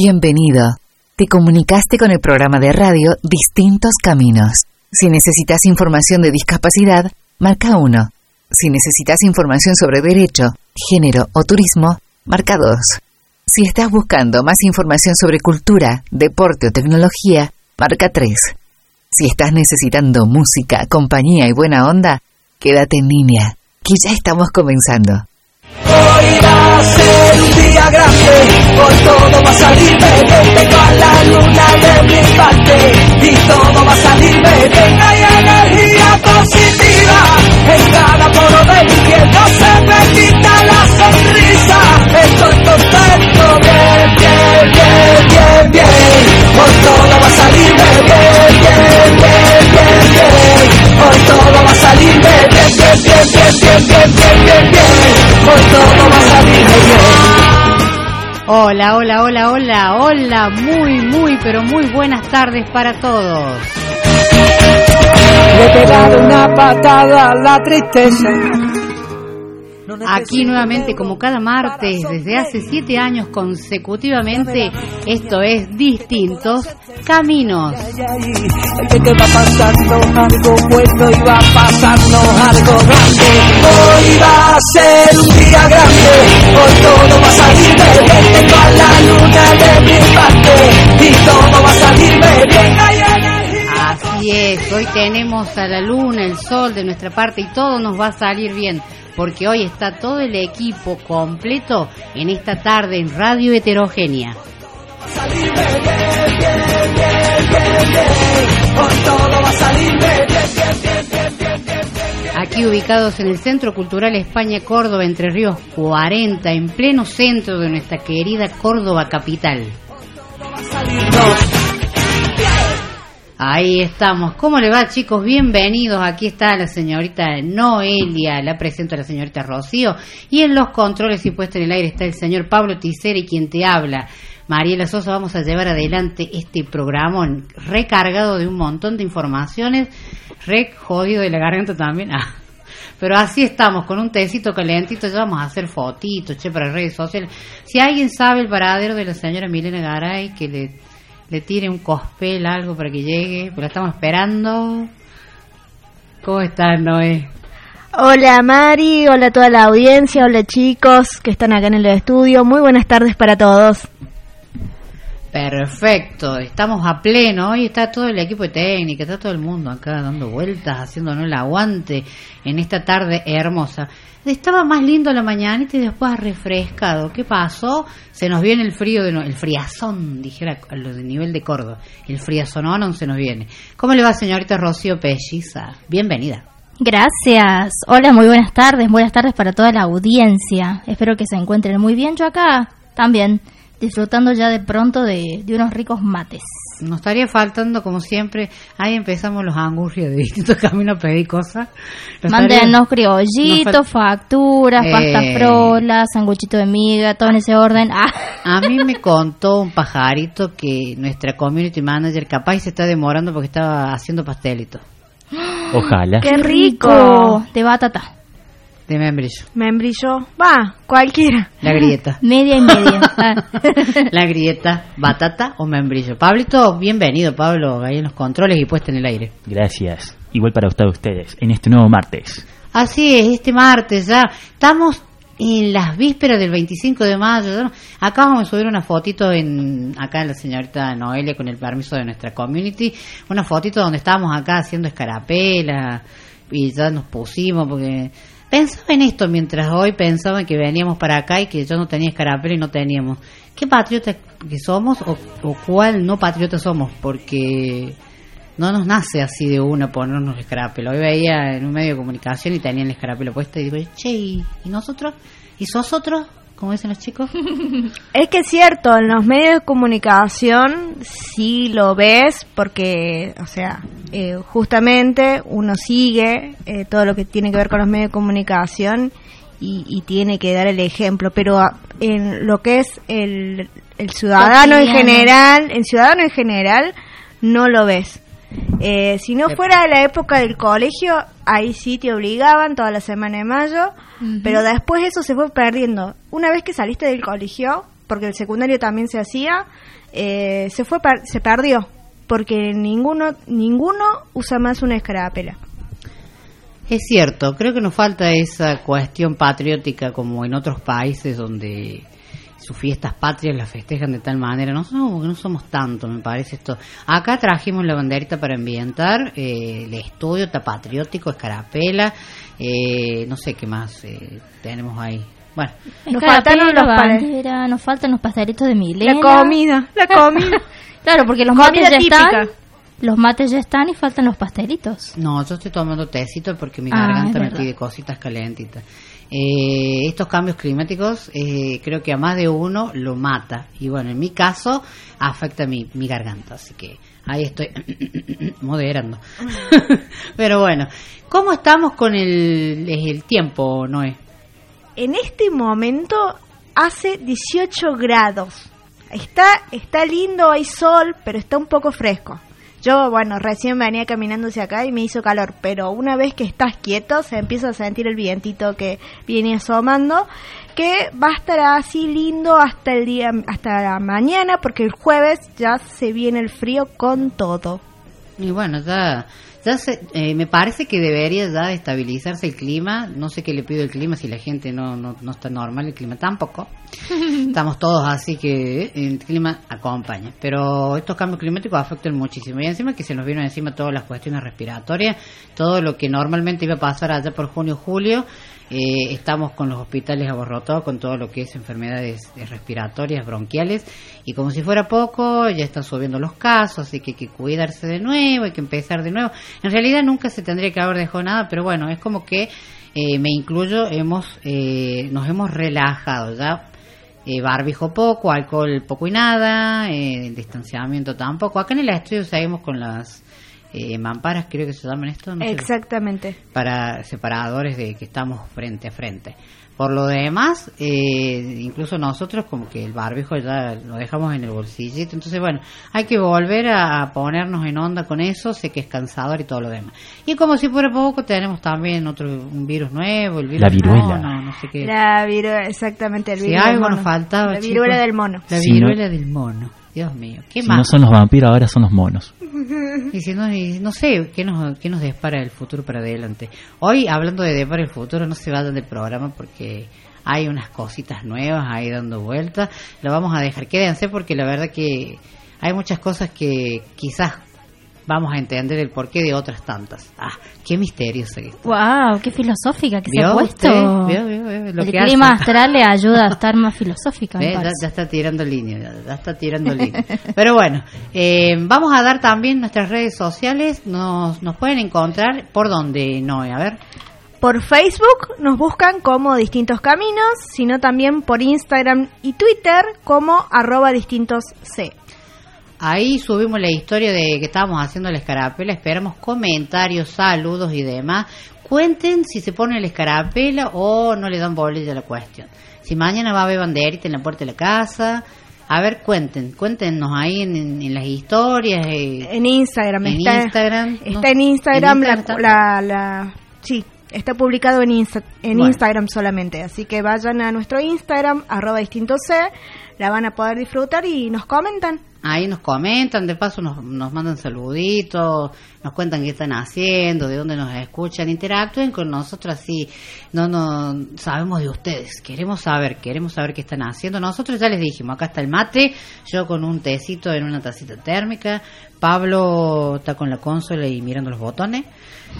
Bienvenido. Te comunicaste con el programa de radio Distintos Caminos. Si necesitas información de discapacidad, marca 1. Si necesitas información sobre derecho, género o turismo, marca 2. Si estás buscando más información sobre cultura, deporte o tecnología, marca 3. Si estás necesitando música, compañía y buena onda, quédate en línea, que ya estamos comenzando. Hoy va a ser un día grande, hoy todo va a salir bien, tengo a la luna de mi parte y todo va a salir bien, hay energía positiva en cada poro de mi piel, no se me quita la sonrisa, estoy contento, bien, bien, bien, bien, bien, hoy todo va a salir bien, bien, bien, bien, bien, hoy todo va a salir bien, bien, bien, bien, bien, bien, bien, bien, bien, hoy todo va a salir bien. Hola, hola, hola, hola, hola, muy, muy, pero muy buenas tardes para todos. Le he pegado una patada a la tristeza. Aquí nuevamente, como cada martes, desde hace siete años consecutivamente, esto es Distintos Caminos. Que te va pasando algo bueno y va a pasarnos algo grande. Hoy va a ser un día grande, hoy todo va a salir bien. Tengo a la luna de mi parte y todo va a salir bien. Así es, hoy tenemos a la luna, el sol de nuestra parte y todo nos va a salir bien, porque hoy está todo el equipo completo en esta tarde en Radio Heterogénea. Aquí ubicados en el Centro Cultural España Córdoba, Entre Ríos 40, en pleno centro de nuestra querida Córdoba capital. Ahí estamos. ¿Cómo le va, chicos? Bienvenidos. Aquí está la señorita Noelia, la presento a la señorita Rocío. Y en los controles y puesta en el aire está el señor Pablo Ticera y quien te habla. Mariela Sosa, vamos a llevar adelante este programa recargado de un montón de informaciones, re jodido de la garganta también. Ah, pero así estamos, con un tecito calentito, ya vamos a hacer fotitos, che, para redes sociales. Si alguien sabe el paradero de la señora Milena Garay, que le, le tire un cospel, algo para que llegue, pues la estamos esperando. ¿Cómo estás, Noé? Hola Mari, hola a toda la audiencia, hola chicos que están acá en el estudio. Muy buenas tardes para todos. Perfecto, estamos a pleno. Hoy está todo el equipo de técnica, está todo el mundo acá dando vueltas, haciéndonos el aguante en esta tarde hermosa. Estaba más lindo la mañanita y después refrescado. ¿Qué pasó? Se nos viene el frío, de no- el friazón, dijera a lo de nivel de Córdoba. El friazón se nos viene. ¿Cómo le va, señorita Rocío Pelliza? Bienvenida. Gracias. Hola, muy buenas tardes. Buenas tardes para toda la audiencia. Espero que se encuentren muy bien. Yo acá también, disfrutando ya de pronto de, de unos ricos mates. Nos estaría faltando, como siempre, ahí empezamos los angurrios de distintos caminos a pedir cosas. Nos estaría- Mándenos criollitos, facturas, Eh. pasta frola, sanguchito de miga, todo en ese orden. Ah. A mí me contó un pajarito que nuestra community manager capaz se está demorando porque estaba haciendo pastelitos Ojalá. ¡Qué rico! De batata. De membrillo. Membrillo. Va, cualquiera. La grieta. Media y media. La grieta, batata o membrillo. Pablito, bienvenido, Pablo, ahí en los controles y puesta en el aire. Gracias. Igual para usted, ustedes, en este nuevo martes. Así es, este martes ya estamos en las vísperas del 25 de mayo. ¿no? Acá vamos a subir una fotito en acá la señorita Noelia con el permiso de nuestra community, una fotito donde estábamos acá haciendo escarapela y ya nos pusimos porque pensaba en esto mientras hoy pensaba que veníamos para acá y que yo no tenía escarapela y no teníamos. ¿Qué patriota que somos o, cuál no patriota somos? Porque no nos nace así de una ponernos el escarapelo. Hoy veía en un medio de comunicación y tenían el escarapelo puesto y digo, che, ¿y y nosotros? ¿Y nosotros? Como dicen los chicos. Es que es cierto, en los medios de comunicación sí lo ves porque, o sea, eh, justamente uno sigue eh, todo lo que tiene que ver con los medios de comunicación y, y tiene que dar el ejemplo, pero en lo que es el, el ciudadano en general, el ciudadano en general no lo ves. Eh, si no fuera la época del colegio, ahí sí te obligaban toda la semana de mayo, pero después eso se fue perdiendo. Una vez que saliste del colegio, porque el secundario también se hacía, eh, se fue per- se perdió porque ninguno ninguno usa más una escarapela. Es cierto, creo que nos falta esa cuestión patriótica como en otros países donde sus fiestas patrias las festejan de tal manera. Nosotros como que no somos tanto, me parece esto. Acá trajimos la banderita para ambientar, eh, el estudio está patriótico, escarapela, eh, no sé qué más eh, tenemos ahí. Bueno, Nos faltaron los bandera, nos faltan los pastelitos de Milena. La comida, la comida. Claro, porque los Comida mates ya típica. están. Los mates ya están y faltan los pastelitos. No, yo estoy tomando tecito porque mi Ah, garganta me pide cositas calentitas. Eh, estos cambios climáticos eh, creo que a más de uno lo mata. Y bueno, en mi caso afecta mi, garganta. Así que ahí estoy moderando. Pero bueno, ¿cómo estamos con el, el tiempo, Noé? En este momento hace 18 grados. Está, está lindo, hay sol, pero está un poco fresco. Yo, bueno, recién venía caminando hacia acá y me hizo calor, pero una vez que estás quieto se empieza a sentir el vientito que viene asomando, que va a estar así lindo hasta el día, hasta la mañana, porque el jueves ya se viene el frío con todo. Y bueno, ya, ya se- eh, me parece que debería ya estabilizarse el clima. No sé qué le pido el clima si la gente no, no, no está normal, el clima tampoco. Estamos todos así que el clima acompaña. Pero estos cambios climáticos afectan muchísimo. Y encima que se nos vino encima todas las cuestiones respiratorias, todo lo que normalmente iba a pasar allá por junio julio. eh, estamos con los hospitales abarrotados con todo lo que es enfermedades eh, respiratorias, bronquiales, y como si fuera poco, ya están subiendo los casos, así que hay que cuidarse de nuevo, hay que empezar de nuevo. En realidad nunca se tendría que haber dejado nada, pero bueno, es como que eh, me incluyo, hemos eh, nos hemos relajado ya. Eh, barbijo poco, alcohol poco y nada, eh, distanciamiento tampoco. Acá en el estudio seguimos con las eh, mamparas, creo que se llaman esto. no sé Exactamente. para separadores de que estamos frente a frente. Por lo demás, eh, incluso nosotros como que el barbijo ya lo dejamos en el bolsillito, entonces bueno, hay que volver a ponernos en onda con eso, sé que es cansador y todo lo demás. Y como si fuera poco, tenemos también otro un virus nuevo, el virus La viruela. mono, no sé qué. La viruela, exactamente, el virus del algo mono. nos faltaba, La chicos. viruela del mono. La viruela del mono. Dios mío, ¿qué Si más? no son los vampiros, ahora son los monos. Y si no, y no sé qué nos, qué nos depara el futuro para adelante. Hoy, hablando de depara el futuro, no se vayan del programa porque hay unas cositas nuevas ahí dando vueltas. Lo vamos a dejar, quédense porque la verdad que hay muchas cosas que quizás vamos a entender el porqué de otras tantas. Ah, qué misterioso esto. ¡Wow! ¡Qué filosófica que se ¿Vio ha puesto! usted? ¿Vio, vio, vio lo el que clima hace? astral le ayuda a estar más filosófica, Ya, está tirando línea, ya, ya está tirando línea. Pero bueno, eh, vamos a dar también nuestras redes sociales. Nos, nos pueden encontrar por donde, Noé, a ver. Por Facebook nos buscan como Distintos Caminos, sino también por Instagram y Twitter como arroba distintos C. Ahí subimos la historia de que estábamos haciendo la escarapela. Esperamos comentarios, saludos y demás. Cuenten si se pone la escarapela o no le dan bolilla a la cuestión. Si mañana va a haber banderita en la puerta de la casa. A ver, cuenten, cuéntenos ahí en, en- en las historias. eh, En Instagram En está, Instagram, está no. en Instagram, En la, Instagram la, la- sí, está publicado en, Insta- en Bueno. Instagram solamente, así que vayan a nuestro Instagram arroba distintos C, la van a poder disfrutar y nos comentan. Ahí nos comentan, de paso nos, nos mandan saluditos, nos cuentan qué están haciendo, de dónde nos escuchan, interactúen con nosotros así, no no sabemos de ustedes, queremos saber, queremos saber qué están haciendo. Nosotros ya les dijimos, acá está el mate, yo con un tecito en una tacita térmica, Pablo está con la consola y mirando los botones,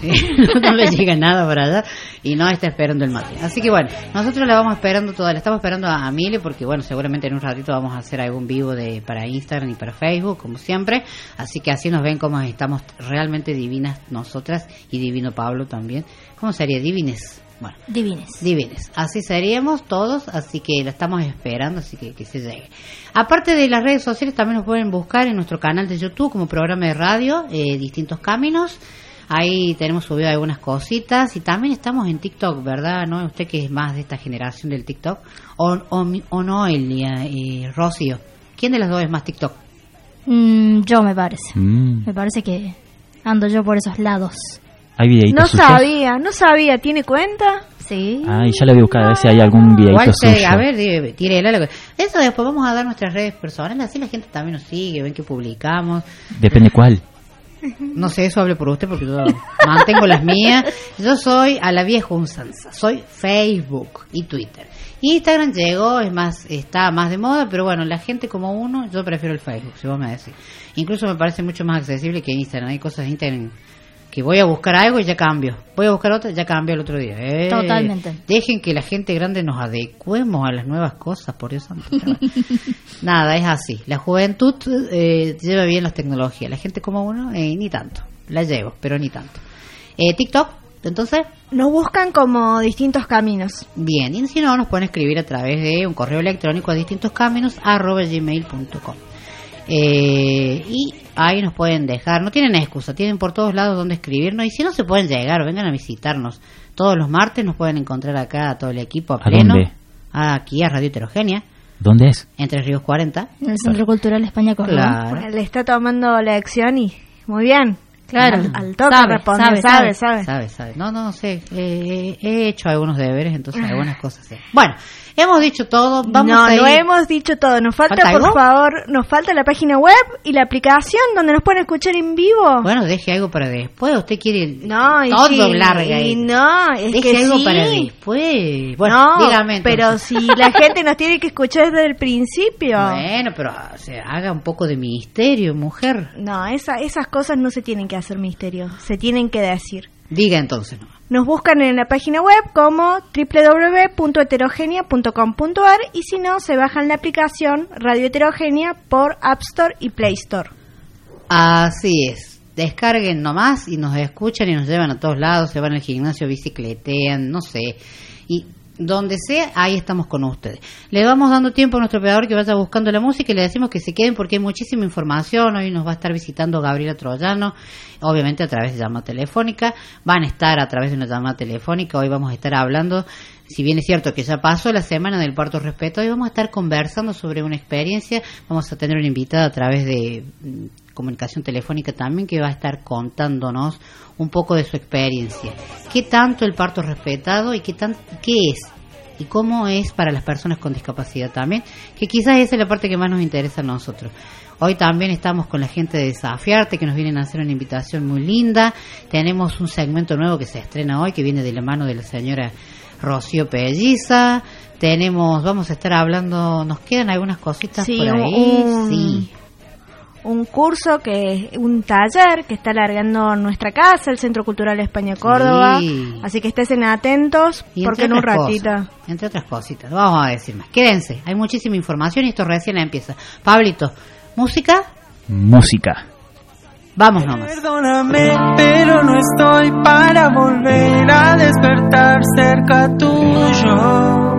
no le llega nada para allá y no está esperando el mate. Así que bueno, nosotros le vamos esperando toda, le estamos esperando a Amile porque bueno, seguramente en un ratito vamos a hacer algún vivo de para Instagram y para Facebook, como siempre. Así que así nos ven como estamos realmente divinas nosotras y divino Pablo también. ¿Cómo sería? Divines. Bueno, Divines. Divines. Así seríamos todos, así que la estamos esperando, así que que se llegue. Aparte de las redes sociales, también nos pueden buscar en nuestro canal de YouTube como programa de radio, eh, Distintos Caminos. Ahí tenemos subido algunas cositas y también estamos en TikTok, ¿verdad? ¿No? Usted que es más de esta generación del TikTok. O, o, no, Elia, eh, Rocío. ¿Quién de las dos es más TikTok? Mm, yo me parece. Mm. Me parece que ando yo por esos lados. Hay videitos No suyos. sabía, no sabía, ¿tiene cuenta? Sí. Ah, y ya la voy a buscar a ver si hay algún videito suyo. a ver, tírela. Eso después vamos a dar nuestras redes personales, así la gente también nos sigue, ven que publicamos. Depende cuál. No sé, eso hable por usted porque yo mantengo las mías. Yo soy a la vieja unsanza, soy Facebook y Twitter. Instagram llegó, es más, está más de moda, pero bueno, la gente como uno, yo prefiero el Facebook, si vos me decís. Incluso me parece mucho más accesible que Instagram. Hay cosas de Instagram que voy a buscar algo y ya cambio. Voy a buscar otra, ya cambio el otro día. Eh, Totalmente. Dejen que la gente grande nos adecuemos a las nuevas cosas, por Dios santo. Nada, es así. La juventud eh, lleva bien las tecnologías. La gente como uno, eh, ni tanto. La llevo, pero ni tanto. Eh, TikTok, entonces, Nos buscan como distintos caminos. bien. Y si no, nos pueden escribir a través de un correo electrónico a distintos caminos arroba gmail.com. Eh, y ahí nos pueden dejar, no tienen excusa, tienen por todos lados donde escribirnos. Y si no se pueden llegar, vengan a visitarnos. Todos los martes nos pueden encontrar acá a todo el equipo a ¿A pleno. dónde? Aquí a Radio Heterogénea, ¿Dónde es? entre Ríos 40. En el Centro Cultural España Córdoba. Claro. Le está tomando lección y muy bien. Claro. Al, al toque Sabe, responde, sabe, sabe, sabe. sabe. Sabe. No, no, no sé. eh, he hecho algunos deberes, entonces algunas cosas sé. Bueno, hemos dicho todo. Vamos no, a ir. no hemos dicho todo. Nos falta, ¿Falta por algo? favor, nos falta la página web y la aplicación donde nos pueden escuchar en vivo. Bueno, deje algo para después. Usted quiere no, todo sí, larga. y ahí. no, es deje que algo sí. para después. Bueno, no, dígame. pero si la gente nos tiene que escuchar desde el principio. Bueno, pero o sea, haga un poco de misterio, mujer. No, esa, esas cosas no se tienen que hacer misterio, se tienen que decir. Diga entonces, no. Nos buscan en la página web como www.heterogenia.com.ar y si no, se bajan la aplicación Radio Heterogenia por App Store y Play Store. Así es. Descarguen nomás y nos escuchan y nos llevan a todos lados, se van al gimnasio, bicicletean, no sé. Y donde sea, ahí estamos con ustedes. Le vamos dando tiempo a nuestro operador que vaya buscando la música y le decimos que se queden porque hay muchísima información. Hoy nos va a estar visitando Gabriela Troyano, obviamente a través de llamada telefónica. Van a estar a través de una llamada telefónica. Hoy vamos a estar hablando, si bien es cierto que ya pasó la semana del parto respeto, hoy vamos a estar conversando sobre una experiencia. Vamos a tener una invitada a través de comunicación telefónica también que va a estar contándonos un poco de su experiencia. ¿Qué tanto el parto respetado y qué, tan, qué es? Y cómo es para las personas con discapacidad también, que quizás esa es la parte que más nos interesa a nosotros. Hoy también estamos con la gente de Desafiarte que nos vienen a hacer una invitación muy linda. Tenemos un segmento nuevo que se estrena hoy que viene de la mano de la señora Rocío Pelliza. Tenemos, vamos a estar hablando, nos quedan algunas cositas Sí, por ahí. un- Sí. Un curso, que un taller que está alargando nuestra casa, el Centro Cultural España Córdoba. Sí. Así que estén atentos, Y porque entre en un otras ratito. cosas, entre otras cositas, vamos a decir más. Quédense, hay muchísima información y esto recién empieza. Pablito, música, Música. vamos nomás. Perdóname, pero no estoy para volver a despertar cerca tuyo.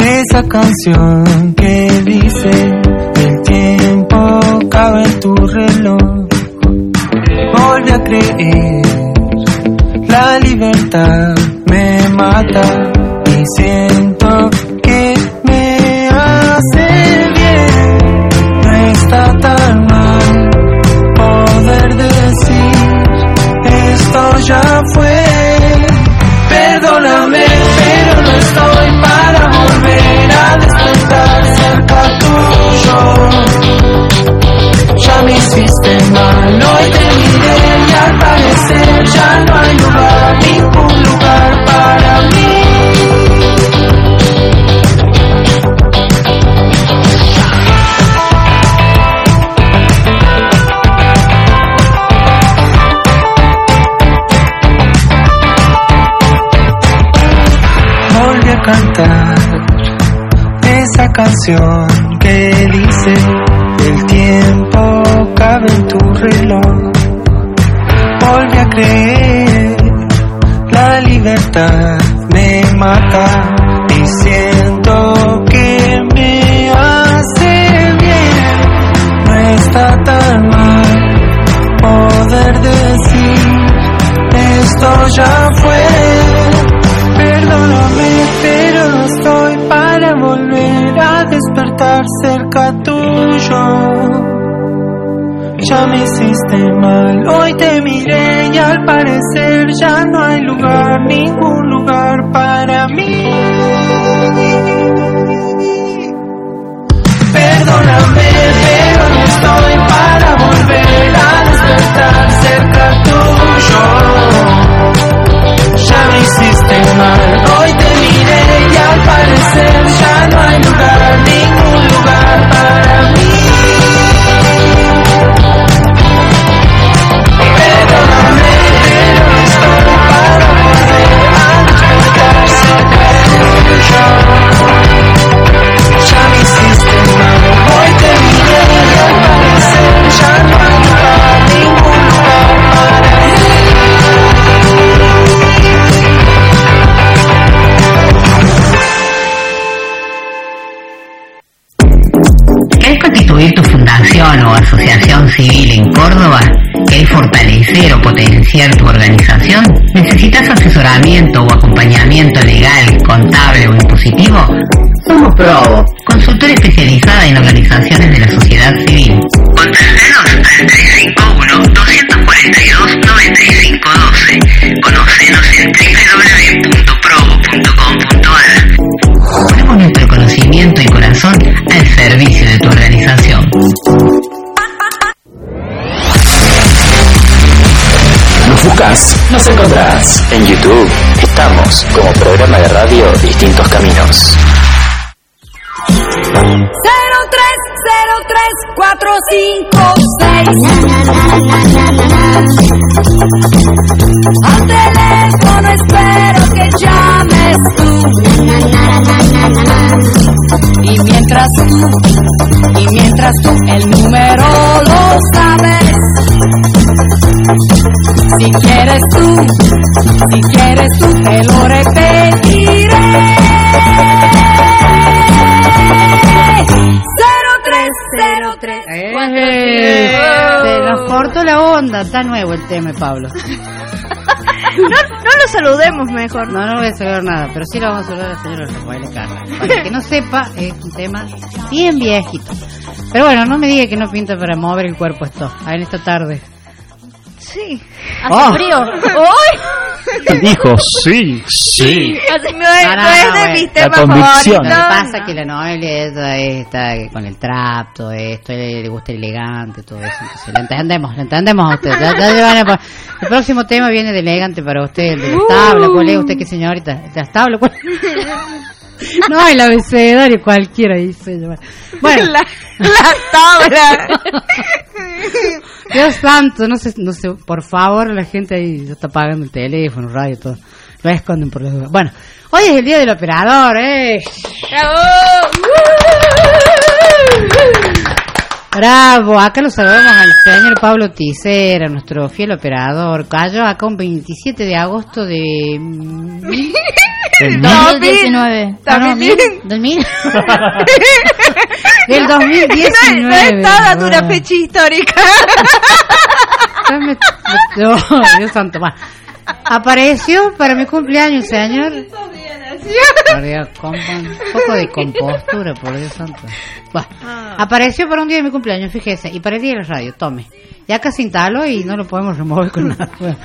Esa canción que dice el tiempo cabe en tu reloj. Volví a creer la libertad me mata y siento hiciste mal, hoy te miré y al parecer ya no hay hiciste mal, hoy te miré y al parecer ya no hay lugar, ningún lugar para mí. Perdóname, pero no estoy para volver a despertar cerca tuyo. Ya me hiciste mal, hoy te tu organización? ¿Necesitas asesoramiento o acompañamiento legal, contable o impositivo? Somos Probo, consultora especializada en organizaciones de la sociedad Nos encontrás. En YouTube estamos como programa de radio Distintos Caminos. 0303456 Al teléfono espero que llames tú Y mientras tú, y mientras tú el número lo sabes Si quieres tú, si quieres tú te lo repetiré 0303 Eh, se nos cortó la onda. Está nuevo el tema, Pablo. No, no lo saludemos mejor. No, no voy a saber nada, pero sí lo vamos a saludar al señor Rafael Carla. Para que no sepa, es un tema bien viejito. Pero bueno, no me diga que no pinta para mover el cuerpo esto, en esta tarde. Sí. Hace Oh. frío. Dijo sí, sí. No es, No, no es de mis La temas convicción. Lo que favoritos. pasa es que la novela ella está con el trap, todo esto, le, le gusta el elegante, todo eso. Entonces, la entendemos, la entendemos a usted. Ya- ya le van a el próximo tema viene de elegante para usted, el de las tablas. ¿Cuál es usted, qué señorita? ¿De las tablas? ¿Cuál? No, el abecedario cualquiera dice. Bueno, La, la tabla. Dios santo, no sé, no sé, por favor, la gente ahí ya está pagando el teléfono, radio, todo. Lo esconden por las dudas. Bueno, hoy es el día del operador, ¿eh? Bravo, acá lo saludamos al señor Pablo Ticera, nuestro fiel operador. Cayó acá un 27 de agosto de... mil- El No, 2019. no, no, También mil- bien. del mil- del No, 2019. no está dando una fecha histórica. No, Dios santo, va. Apareció para mi cumpleaños, señor. Un poco de compostura, por Dios santo. Va. Apareció para un día de mi cumpleaños, fíjese, y para el día de la radio, tome. Ya casi instaló y no lo podemos remover con nada.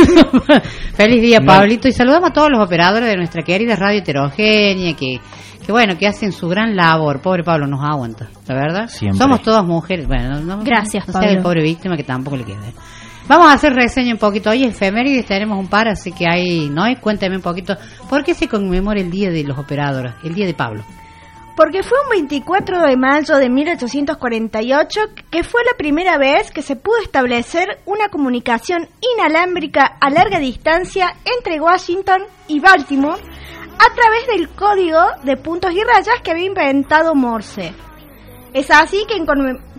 Feliz día, Pablito, y saludamos a todos los operadores de nuestra querida radio heterogénea que, que bueno, que hacen su gran labor. Pobre Pablo nos aguanta, la verdad. Siempre. Somos todas mujeres, bueno, no, Gracias, no sea Pablo. el pobre víctima que tampoco le queda. Vamos a hacer reseña un poquito. Hoy es efemérides, tenemos un par, así que ahí, ¿no? Y Cuéntame un poquito. ¿Por qué se conmemora el Día de los Operadores? El Día de Pablo. Porque fue un 24 de mayo de 1848 que fue la primera vez que se pudo establecer una comunicación inalámbrica a larga distancia entre Washington y Baltimore a través del código de puntos y rayas que había inventado Morse. Es así que en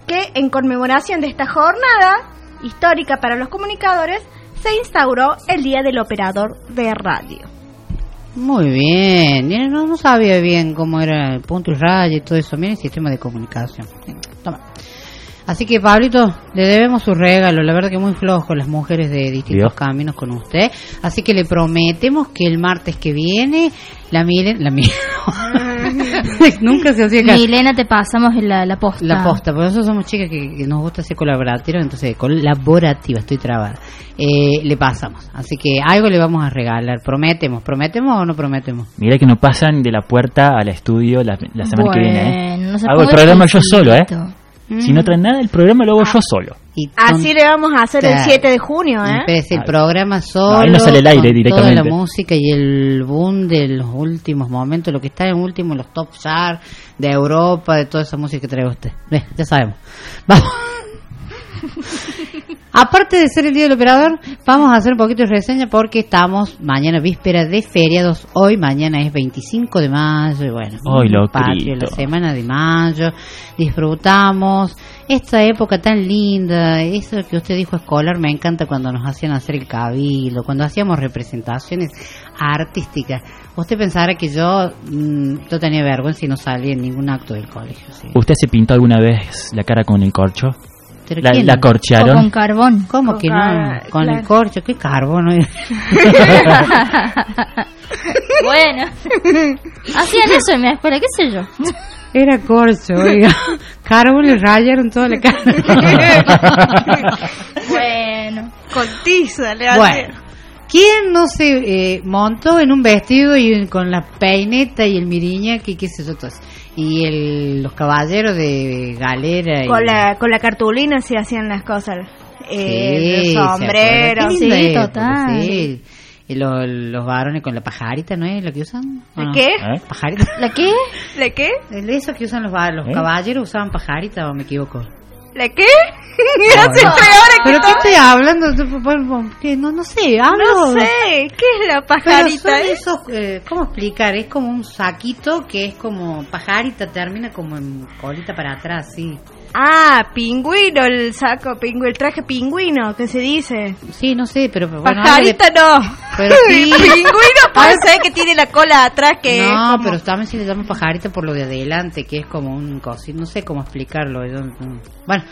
que en conmemoración de esta jornada histórica para los comunicadores se instauró el Día del Operador de Radio. Muy bien. No, no sabía bien cómo era el punto y raya y todo eso. Mira el sistema de comunicación. Toma. Así que, Pablito, le debemos su regalo. La verdad que muy flojo las mujeres de distintos Dios. caminos con usted. Así que le prometemos que el martes que viene, la miren, la miren. Nunca se hacía caso. Milena, te pasamos la, la posta. La posta, porque nosotros somos chicas que, que nos gusta ser colaborativas, entonces colaborativa, estoy trabada. Eh, le pasamos, así que algo le vamos a regalar, prometemos, prometemos o no prometemos. Mira que no pasan de la puerta al estudio la, la semana que viene. ¿eh? No se Hago el programa yo solo, ¿eh? Si no traen nada, el programa lo hago yo solo. Y Así le vamos a hacer el Claro. 7 de junio, ¿eh? Empecé el programa solo. ahí no sale el aire con directamente. Toda la música y el boom de los últimos momentos, lo que está en último, los top chart de Europa, de toda esa música que trae usted. Ve, ya sabemos. Vamos. Aparte de ser el día del operador, vamos a hacer un poquito de reseña porque estamos mañana víspera de feriados. Hoy, mañana es 25 de mayo. Y bueno, locrito. patio, la semana de mayo. Disfrutamos esta época tan linda. Eso que usted dijo escolar, me encanta cuando nos hacían hacer el cabildo, cuando hacíamos representaciones artísticas. Usted pensara que yo mm, no tenía vergüenza y no salía en ningún acto del colegio. sí. ¿Usted se pintó alguna vez la cara con el corcho? ¿Pero La, quién la con carbón. ¿Cómo Con que no? Con el corcho, ¿qué carbono? bueno. Hacían eso en mi escuela, qué sé yo. Era corcho, oiga. Carbón le rayaron toda la cara. bueno. Con tiza le bueno, ¿quién no se eh, montó en un vestido y con la peineta y el miriña, que qué sé yo, todo eso? Y el, los caballeros de galera. y- Con la, con la cartulina se hacían las cosas. Eh, Sí, los ¿se sombreros. sí, época, total. sí. Y lo- los varones con la pajarita, ¿no es lo que usan? ¿O ¿La no? qué? ¿Eh? ¿Pajarita? ¿La qué? ¿La qué? El Eso que usan los, los ¿Eh? caballeros usaban pajarita o me equivoco. ¿La qué? Hace que ¿Pero qué estoy hablando? ¿Qué? No, no sé, hablo. No sé, ¿qué es la Pero pajarita? son eh? esos, eh, ¿cómo explicar? Es como un saquito que es como pajarita, termina como en colita para atrás, sí. Ah, pingüino, el saco pingüino, el traje pingüino, que se dice. Sí, no sé, pero bueno, de- Pajarita no. Pero sí. pingüino puede ser que tiene la cola atrás que No, como- pero también se le llama pajarita por lo de adelante, que es como un cosito, no sé cómo explicarlo. bueno,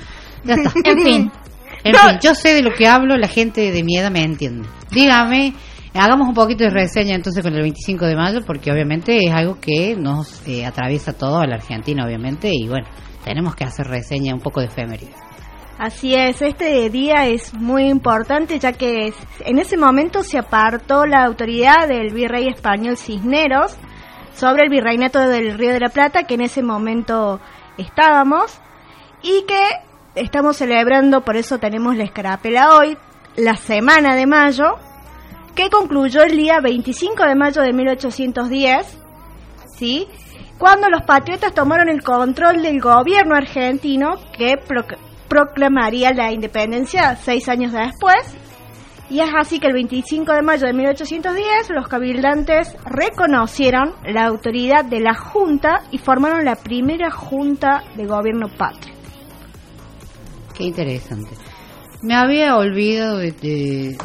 ya está. En fin. En No. fin, yo sé de lo que hablo, la gente de mi edad me entiende. Dígame, hagamos un poquito de reseña entonces con el 25 de mayo, porque obviamente es algo que nos eh, atraviesa todo a la Argentina, obviamente, y bueno, tenemos que hacer reseña un poco de efeméride. Así es, este día es muy importante ya que en ese momento se apartó la autoridad del virrey español Cisneros sobre el virreinato del Río de la Plata, que en ese momento estábamos, y que estamos celebrando, por eso tenemos la escarapela hoy, la semana de mayo, que concluyó el día 25 de mayo de 1810, ¿sí? Cuando los patriotas tomaron el control del gobierno argentino que proc- proclamaría la independencia seis años después. Y es así que el 25 de mayo de 1810 los cabildantes reconocieron la autoridad de la Junta y formaron la primera Junta de Gobierno Patrio. Qué interesante. Me había olvidado de,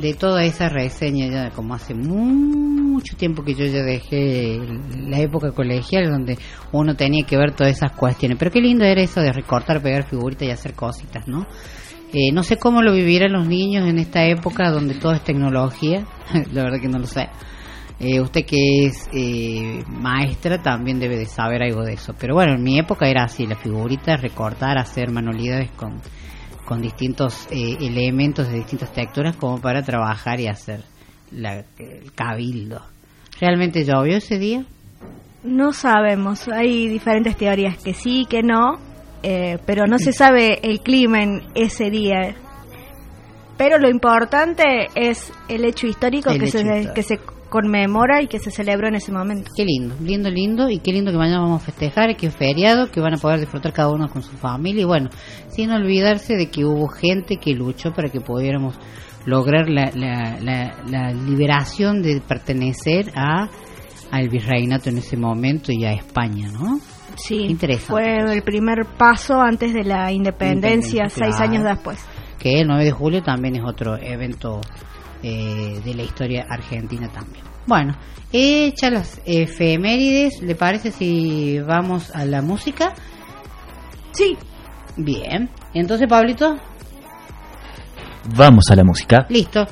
de toda esa reseña ya como hace mucho tiempo que yo ya dejé la época colegial donde uno tenía que ver todas esas cuestiones. Pero qué lindo era eso de recortar, pegar figuritas y hacer cositas, ¿no? Eh, no sé cómo lo vivirán los niños en esta época donde todo es tecnología. la verdad que no lo sé. Eh, usted que es eh, maestra también debe de saber algo de eso. Pero bueno, en mi época era así, la figurita, recortar, hacer manualidades con, con distintos eh, elementos de distintas texturas como para trabajar y hacer la- el cabildo. ¿Realmente llovió ese día? No sabemos, hay diferentes teorías que sí, que no, eh, pero no se sabe el clima en ese día. Pero lo importante es el hecho histórico El que hecho se, histórico. que se conmemora y que se celebra en ese momento. Qué lindo, lindo, lindo, y qué lindo que mañana vamos a festejar, que es feriado, que van a poder disfrutar cada uno con su familia y bueno, sin olvidarse de que hubo gente que luchó para que pudiéramos lograr la, la, la, la liberación de pertenecer a al virreinato en ese momento y a España, ¿no? Sí, Interesante. fue el primer paso antes de la independencia, seis años después. Que el 9 de julio también es otro evento eh, de la historia argentina también. Bueno, hechas las efemérides, ¿le parece si vamos a la música? Sí. Bien. Entonces, Pablito. Vamos a la música. Listo.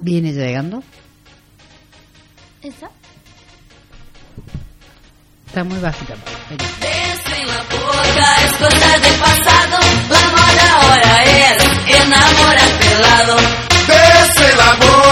¿Viene llegando? ¿Esa? Está muy bajita. Pues. La boca.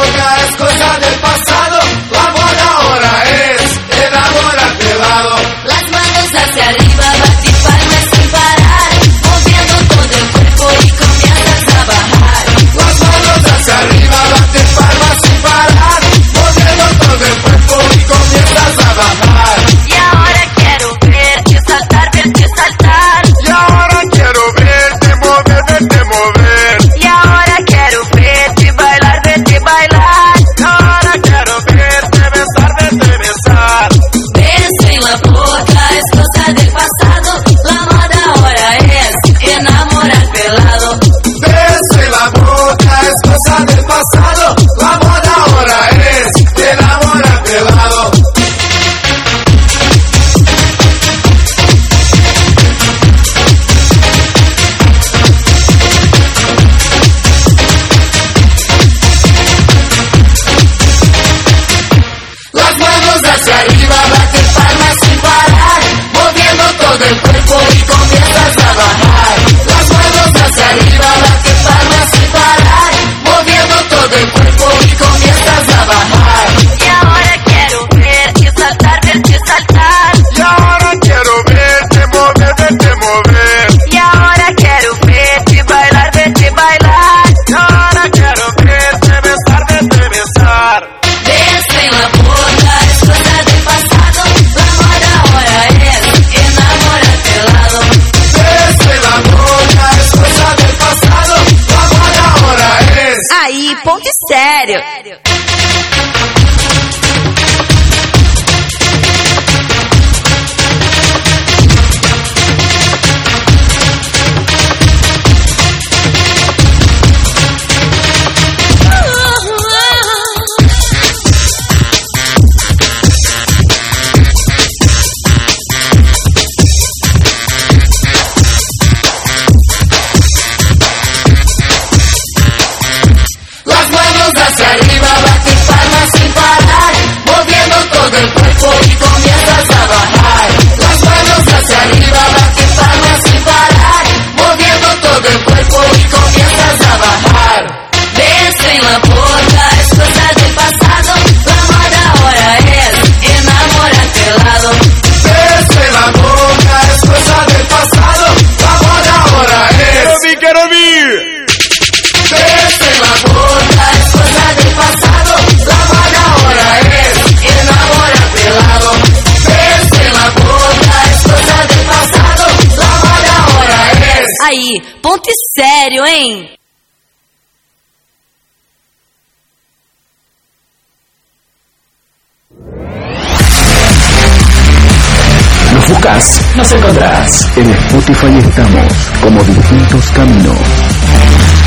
En Spotify estamos como distintos caminos.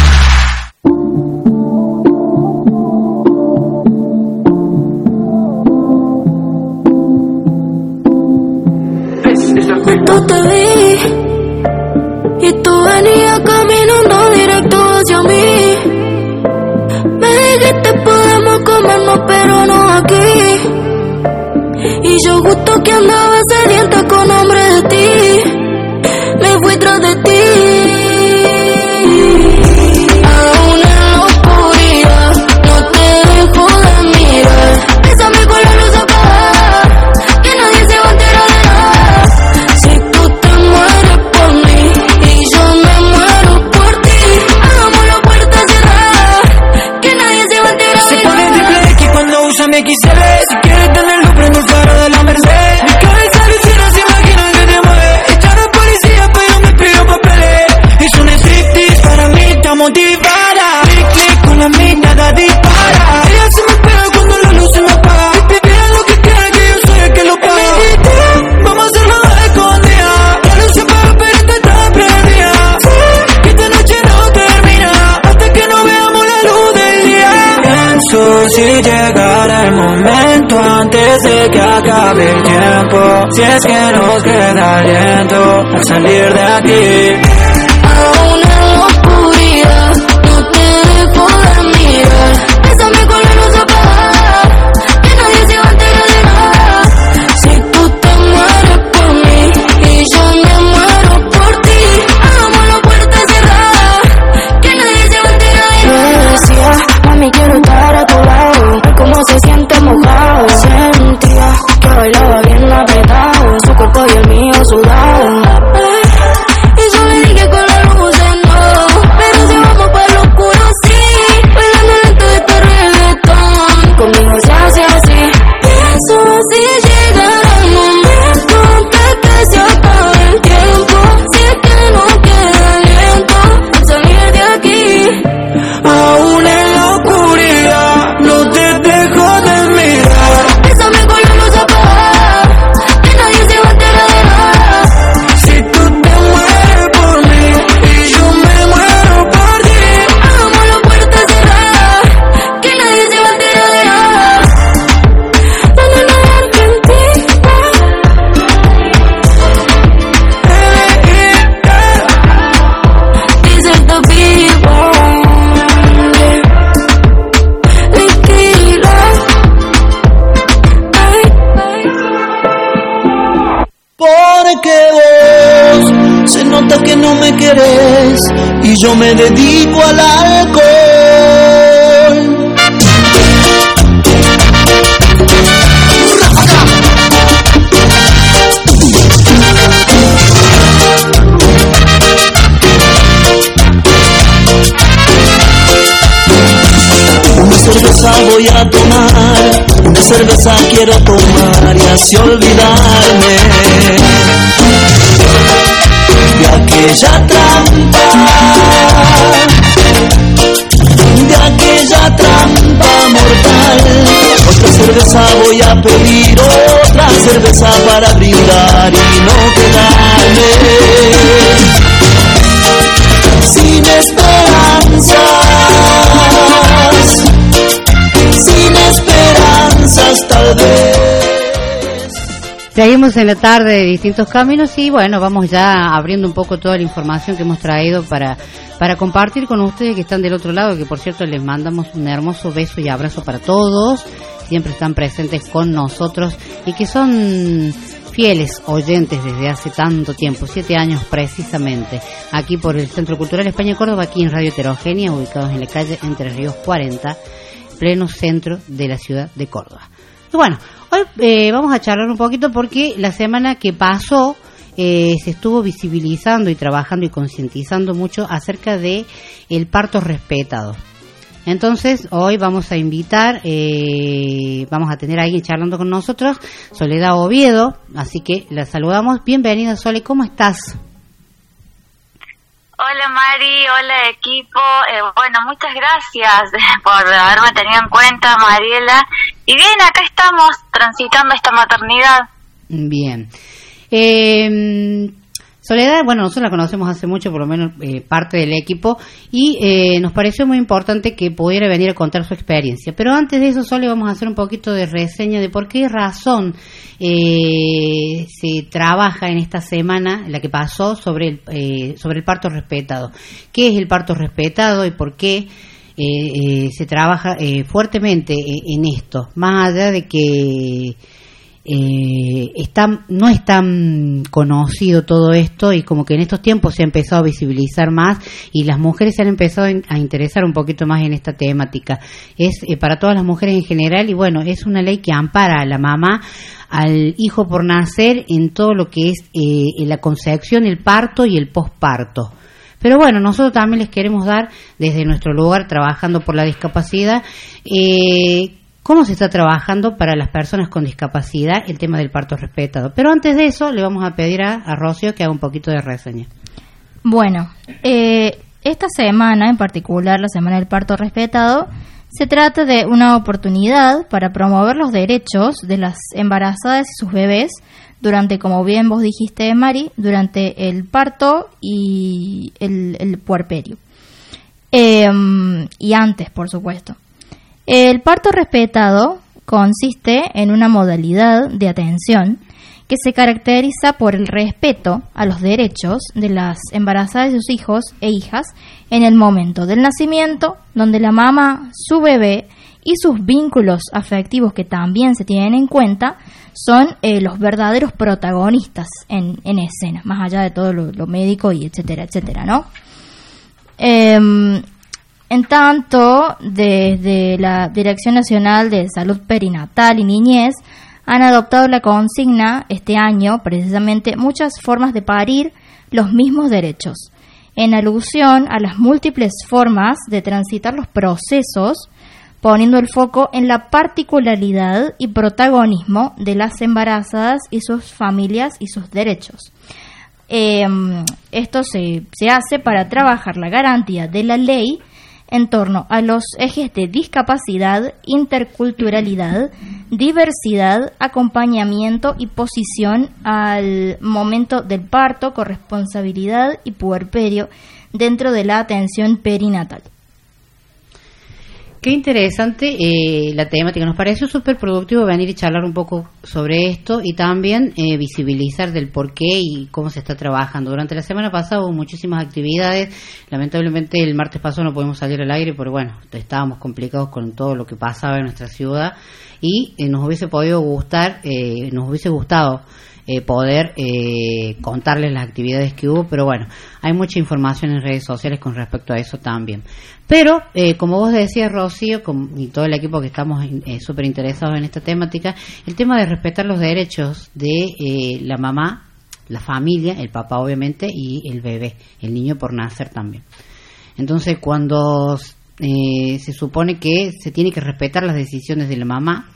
Si es que nos queda aliento al salir de aquí. Yo me dedico al alcohol. Una cerveza voy a tomar, una cerveza quiero tomar y así olvidarme aquella trampa, de aquella trampa mortal. Otra cerveza voy a pedir, otra cerveza para brindar y no quedarme sin esperanzas, sin esperanzas tal vez. Seguimos en la tarde de distintos caminos y bueno, vamos ya abriendo un poco toda la información que hemos traído para, para compartir con ustedes que están del otro lado, que por cierto les mandamos un hermoso beso y abrazo para todos, siempre están presentes con nosotros y que son fieles oyentes desde hace tanto tiempo, siete años precisamente, aquí por el Centro Cultural España Córdoba, aquí en Radio Heterogénea, ubicados en la calle Entre Ríos 40, pleno centro de la ciudad de Córdoba. Bueno, hoy eh, vamos a charlar un poquito porque la semana que pasó eh, se estuvo visibilizando y trabajando y concientizando mucho acerca de el parto respetado. Entonces, hoy vamos a invitar, eh, vamos a tener a alguien charlando con nosotros, Soledad Oviedo, así que la saludamos. Bienvenida, Sole, ¿cómo estás? Hola Mari, hola equipo. Eh, bueno, muchas gracias por haberme tenido en cuenta, Mariela. Y bien, acá estamos transitando esta maternidad. Bien. Eh, Soledad, bueno, nosotros la conocemos hace mucho, por lo menos eh, parte del equipo, y eh, nos pareció muy importante que pudiera venir a contar su experiencia. Pero antes de eso, solo vamos a hacer un poquito de reseña de por qué razón eh, se trabaja en esta semana, la que pasó, sobre el, eh, sobre el parto respetado. ¿Qué es el parto respetado y por qué? eh, se trabaja fuertemente en esto, más allá de que eh, está, no es tan conocido todo esto y como que en estos tiempos se ha empezado a visibilizar más y las mujeres se han empezado a in- a interesar un poquito más en esta temática. Es eh, para todas las mujeres en general y bueno, es una ley que ampara a la mamá, al hijo por nacer en todo lo que es eh, la concepción, el parto y el posparto. Pero bueno, nosotros también les queremos dar desde nuestro lugar, trabajando por la discapacidad, eh, cómo se está trabajando para las personas con discapacidad el tema del parto respetado. Pero antes de eso, le vamos a pedir a, a Rocío que haga un poquito de reseña. Bueno, eh, esta semana en particular, la semana del parto respetado, se trata de una oportunidad para promover los derechos de las embarazadas y sus bebés durante, como bien vos dijiste, Mari, durante el parto y el, el puerperio. Eh, y antes, por supuesto. El parto respetado consiste en una modalidad de atención que se caracteriza por el respeto a los derechos de las embarazadas de sus hijos e hijas en el momento del nacimiento, donde la mamá, su bebé y sus vínculos afectivos que también se tienen en cuenta son eh, los verdaderos protagonistas en, en escena, más allá de todo lo, lo médico y etcétera, etcétera, ¿no? Em, en tanto, desde la Dirección Nacional de Salud Perinatal y Niñez han adoptado la consigna este año, precisamente, muchas formas de parir los mismos derechos, en alusión a las múltiples formas de transitar los procesos, poniendo el foco en la particularidad y protagonismo de las embarazadas y sus familias y sus derechos. Em, esto se, se hace para trabajar la garantía de la ley en torno a los ejes de discapacidad, interculturalidad, diversidad, acompañamiento y posición al momento del parto, corresponsabilidad y puerperio dentro de la atención perinatal. Qué interesante eh, la temática. Nos pareció súper productivo venir y charlar un poco sobre esto y también eh, visibilizar del por qué y cómo se está trabajando. Durante la semana pasada hubo muchísimas actividades. Lamentablemente el martes pasado no pudimos salir al aire porque, bueno, estábamos complicados con todo lo que pasaba en nuestra ciudad y eh, nos hubiese podido gustar, eh, nos hubiese gustado eh, poder eh, contarles las actividades que hubo, pero bueno, hay mucha información en redes sociales con respecto a eso también. Pero, eh, como vos decías, Rocío, con, y todo el equipo que estamos eh, súper interesados en esta temática, el tema de respetar los derechos de eh, la mamá, la familia, el papá obviamente, y el bebé, el niño por nacer también. Entonces, cuando eh, se supone que se tiene que respetar las decisiones de la mamá,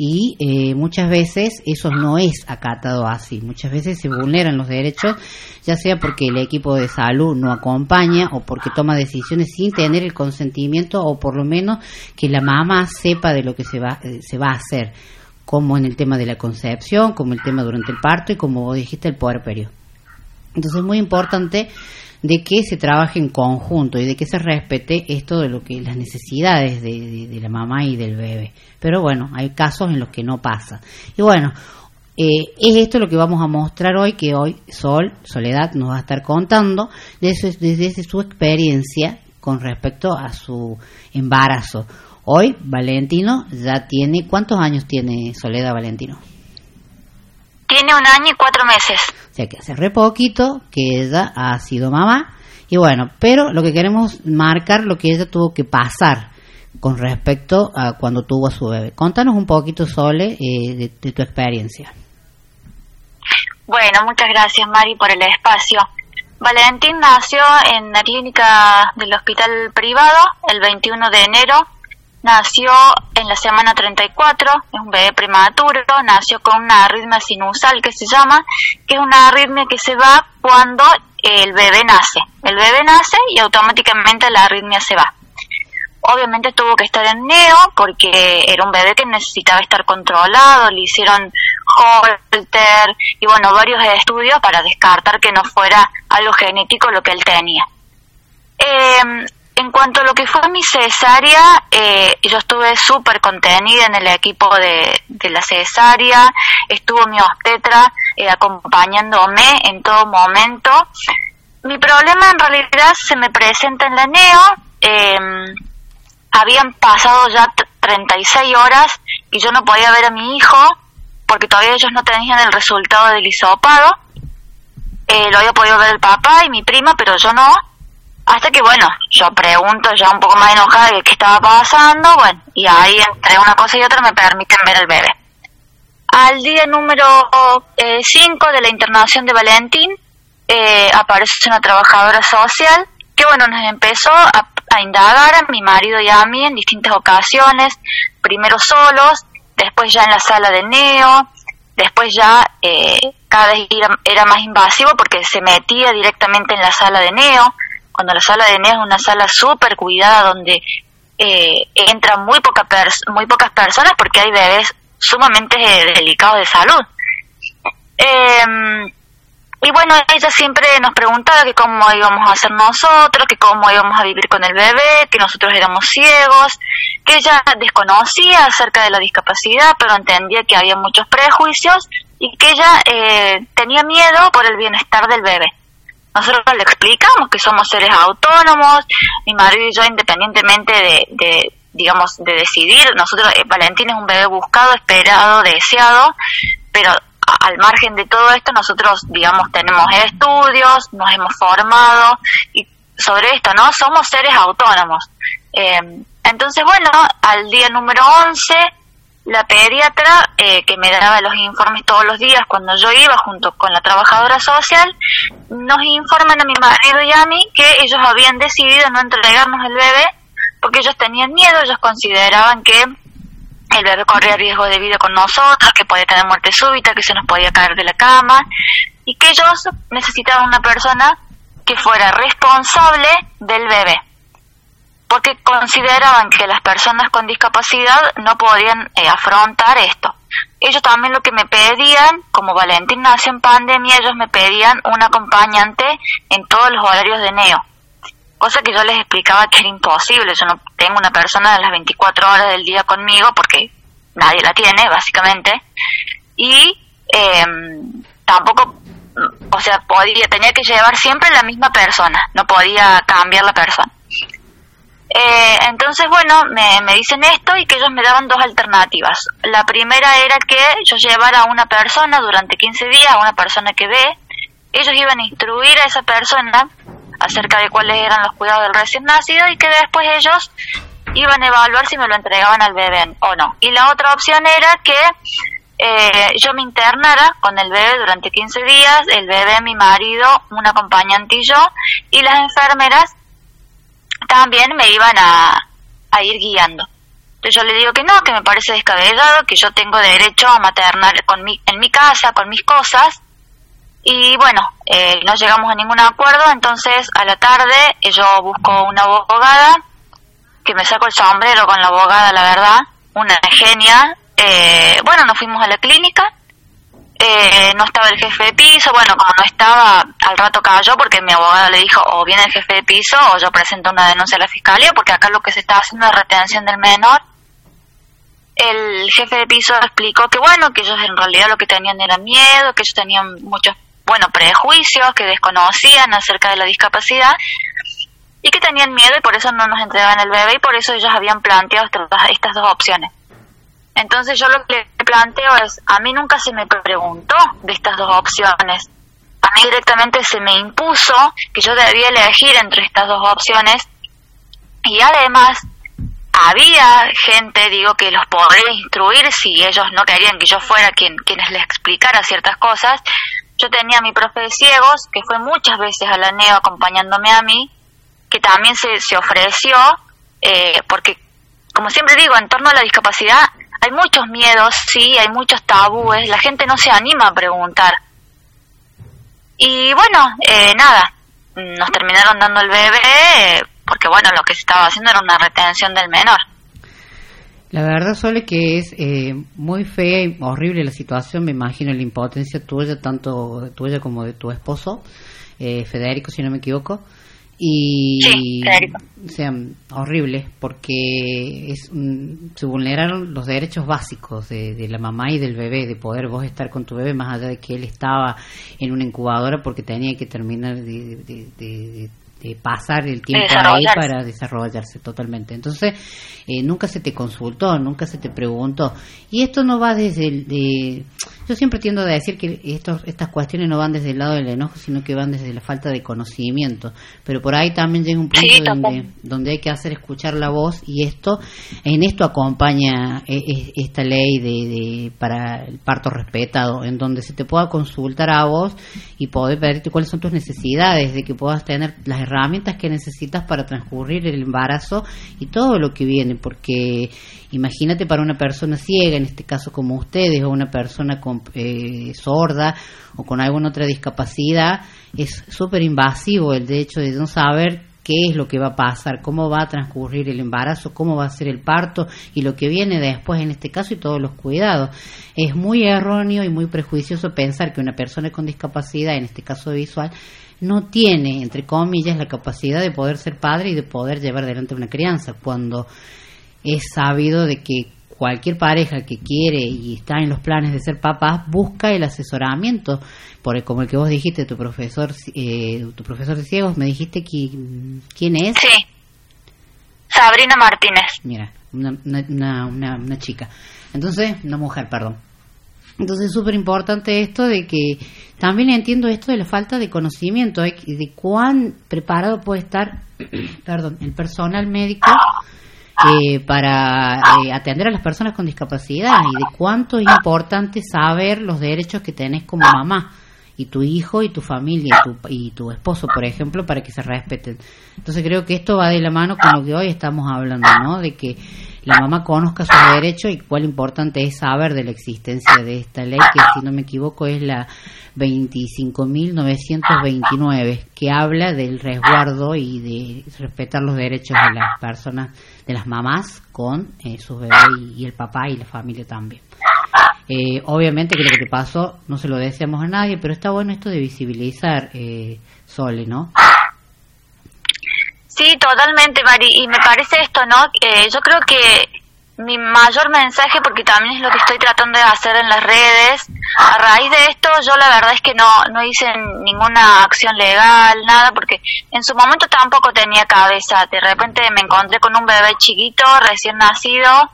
y eh, muchas veces eso no es acatado así. Muchas veces se vulneran los derechos, ya sea porque el equipo de salud no acompaña o porque toma decisiones sin tener el consentimiento o por lo menos que la mamá sepa de lo que se va, eh, se va a hacer, como en el tema de la concepción, como el tema durante el parto y como vos dijiste el puerperio. Entonces es muy importante de que se trabaje en conjunto y de que se respete esto de lo que las necesidades de, la mamá y del bebé. Pero bueno, hay casos en los que no pasa. Y bueno, eh, es esto lo que vamos a mostrar hoy, que hoy Sol, Soledad, nos va a estar contando desde, desde su experiencia con respecto a su embarazo. Hoy Valentino ya tiene, ¿cuántos años tiene Soledad Valentino? Tiene un año y cuatro meses. O sea que hace re poquito que ella ha sido mamá. Y bueno, pero lo que queremos marcar lo que ella tuvo que pasar con respecto a cuando tuvo a su bebé. Contanos un poquito, Sole, eh, de, de tu experiencia. Bueno, muchas gracias Mari por el espacio. Valentín nació en la clínica del hospital privado el 21 de enero. Nació en la semana 34, es un bebé prematuro, nació con una arritmia sinusal que se llama, que es una arritmia que se va cuando el bebé nace. El bebé nace y automáticamente la arritmia se va. Obviamente tuvo que estar en neo porque era un bebé que necesitaba estar controlado, le hicieron Holter y bueno, varios estudios para descartar que no fuera algo genético lo que él tenía. Eh, en cuanto a lo que fue mi cesárea, eh, yo estuve súper contenida en el equipo de, la cesárea, estuvo mi obstetra eh, acompañándome en todo momento. Mi problema en realidad se me presenta en la neo, eh, habían pasado ya t- 36 horas y yo no podía ver a mi hijo porque todavía ellos no tenían el resultado del hisopado. Eh, lo había podido ver el papá y mi prima, pero yo no. Hasta que, bueno, yo pregunto ya un poco más enojada de qué estaba pasando, bueno, y ahí entre una cosa y otra me permiten ver al bebé. Al día número 5 de la internación de Valentín, eh, aparece una trabajadora social que, bueno, nos empezó a, indagar a mi marido y a mí en distintas ocasiones, primero solos, después ya en la sala de neo, después ya eh, cada vez era más invasivo porque se metía directamente en la sala de neo, cuando la sala de neo es una sala súper cuidada donde eh, entran muy, poca pers- muy pocas personas porque hay bebés sumamente eh, delicados de salud. Em, y bueno, ella siempre nos preguntaba que cómo íbamos a hacer nosotros, que cómo íbamos a vivir con el bebé, que nosotros éramos ciegos, que ella desconocía acerca de la discapacidad, pero entendía que había muchos prejuicios y que ella eh, tenía miedo por el bienestar del bebé. Nosotros le explicamos que somos seres autónomos, mi marido y yo independientemente de, de digamos, de decidir, nosotros, eh, Valentín es un bebé buscado, esperado, deseado, pero al margen de todo esto nosotros, digamos, tenemos estudios, nos hemos formado y sobre esto, ¿no? Somos seres autónomos. Eh, entonces, bueno, al día número 11, la pediatra eh, que me daba los informes todos los días cuando yo iba junto con la trabajadora social, nos informan a mi marido y a mí que ellos habían decidido no entregarnos el bebé porque ellos tenían miedo, ellos consideraban que el bebé corría riesgo de vida con nosotros, que podía tener muerte súbita, que se nos podía caer de la cama y que ellos necesitaban una persona que fuera responsable del bebé porque consideraban que las personas con discapacidad no podían eh, afrontar esto. Ellos también lo que me pedían, como Valentín nació en pandemia, ellos me pedían un acompañante en todos los horarios de neo. Cosa que yo les explicaba que era imposible. Yo no tengo una persona de las 24 horas del día conmigo porque nadie la tiene, básicamente. Y eh, tampoco, o sea, podía, tenía que llevar siempre la misma persona, no podía cambiar la persona. Eh, entonces, bueno, me, me dicen esto y que ellos me daban dos alternativas. La primera era que yo llevara a una persona durante 15 días, a una persona que ve, ellos iban a instruir a esa persona acerca de cuáles eran los cuidados del recién nacido y que después ellos iban a evaluar si me lo entregaban al bebé o no. Y la otra opción era que eh, yo me internara con el bebé durante 15 días, el bebé, mi marido, un acompañante y yo, y las enfermeras también me iban a, a ir guiando. Entonces yo le digo que no, que me parece descabellado, que yo tengo derecho a maternar con mi, en mi casa, con mis cosas. Y bueno, eh, no llegamos a ningún acuerdo, entonces a la tarde eh, yo busco una abogada, que me saco el sombrero con la abogada, la verdad, una genia. Eh, bueno, nos fuimos a la clínica, eh, no estaba el jefe de piso, bueno, como no estaba, al rato cayó porque mi abogada le dijo o viene el jefe de piso o yo presento una denuncia a la fiscalía porque acá lo que se estaba haciendo es retención del menor. El jefe de piso explicó que bueno, que ellos en realidad lo que tenían era miedo, que ellos tenían muchos, bueno, prejuicios, que desconocían acerca de la discapacidad y que tenían miedo y por eso no nos entregaban el bebé y por eso ellos habían planteado estas dos opciones. Entonces yo lo que le planteo es, a mí nunca se me preguntó de estas dos opciones. A mí directamente se me impuso que yo debía elegir entre estas dos opciones y además había gente, digo, que los podría instruir si ellos no querían que yo fuera quien quienes les explicara ciertas cosas. Yo tenía a mi profe de ciegos, que fue muchas veces a la NEO acompañándome a mí, que también se, se ofreció, eh, porque, como siempre digo, en torno a la discapacidad hay muchos miedos, sí, hay muchos tabúes, la gente no se anima a preguntar. Y bueno, eh, nada, nos terminaron dando el bebé, porque bueno, lo que se estaba haciendo era una retención del menor. La verdad, Sole, que es eh, muy fea y horrible la situación. Me imagino la impotencia tuya, tanto tuya como de tu esposo, eh, Federico, si no me equivoco. Y, Sí, Federico. o sea, horrible, porque es un- se vulneraron los derechos básicos de, de la mamá y del bebé, de poder vos estar con tu bebé, más allá de que él estaba en una incubadora porque tenía que terminar de, de- pasar el tiempo ahí para desarrollarse totalmente. Entonces, eh, nunca se te consultó, nunca se te preguntó. Y esto no va desde el... de- yo siempre tiendo a decir que estos, estas cuestiones no van desde el lado del enojo, sino que van desde la falta de conocimiento. Pero por ahí también llega un punto Sí, donde, donde hay que hacer escuchar la voz y esto, en esto acompaña eh, eh, esta ley de, de- para el parto respetado, en donde se te pueda consultar a vos y poder pedirte cuáles son tus necesidades, de que puedas tener las herramientas que necesitas para transcurrir el embarazo y todo lo que viene, porque imagínate para una persona ciega, en este caso como ustedes, o una persona eh, sorda o con alguna otra discapacidad, es súper invasivo el hecho de no saber qué es lo que va a pasar, cómo va a transcurrir el embarazo, cómo va a ser el parto y lo que viene después en este caso y todos los cuidados. Es muy erróneo y muy prejuicioso pensar que una persona con discapacidad, en este caso visual, no tiene, entre comillas, la capacidad de poder ser padre y de poder llevar adelante una crianza, cuando es sabido de que cualquier pareja que quiere y está en los planes de ser papás busca el asesoramiento. Por como el que vos dijiste tu profesor eh, tu profesor de ciegos me dijiste que quién es Sí. Sabrina Martínez. mira una, una, una, una- chica. Entonces una mujer perdón. Entonces es súper importante esto de que también entiendo esto de la falta de conocimiento de, de cuán preparado puede estar perdón el personal médico eh, para eh, atender a las personas con discapacidad y de cuánto es importante saber los derechos que tenés como mamá y tu hijo y tu familia y tu, y tu esposo, por ejemplo, para que se respeten. Entonces creo que esto va de la mano con lo que hoy estamos hablando, ¿no? De que la mamá conozca sus derechos y cuál importante es saber de la existencia de esta ley, que si no me equivoco es la 25.929, que habla del resguardo y de respetar los derechos de las personas, de las mamás con eh, sus bebés y, y el papá y la familia también. Eh, obviamente que lo que pasó no se lo deseamos a nadie, pero está bueno esto de visibilizar, eh, Sole, ¿no? Sí, totalmente, Mari. Y me parece esto, ¿no? Eh, yo creo que mi mayor mensaje, porque también es lo que estoy tratando de hacer en las redes, a raíz de esto yo la verdad es que no, no hice ninguna acción legal, nada, porque en su momento tampoco tenía cabeza. De repente me encontré con un bebé chiquito, recién nacido.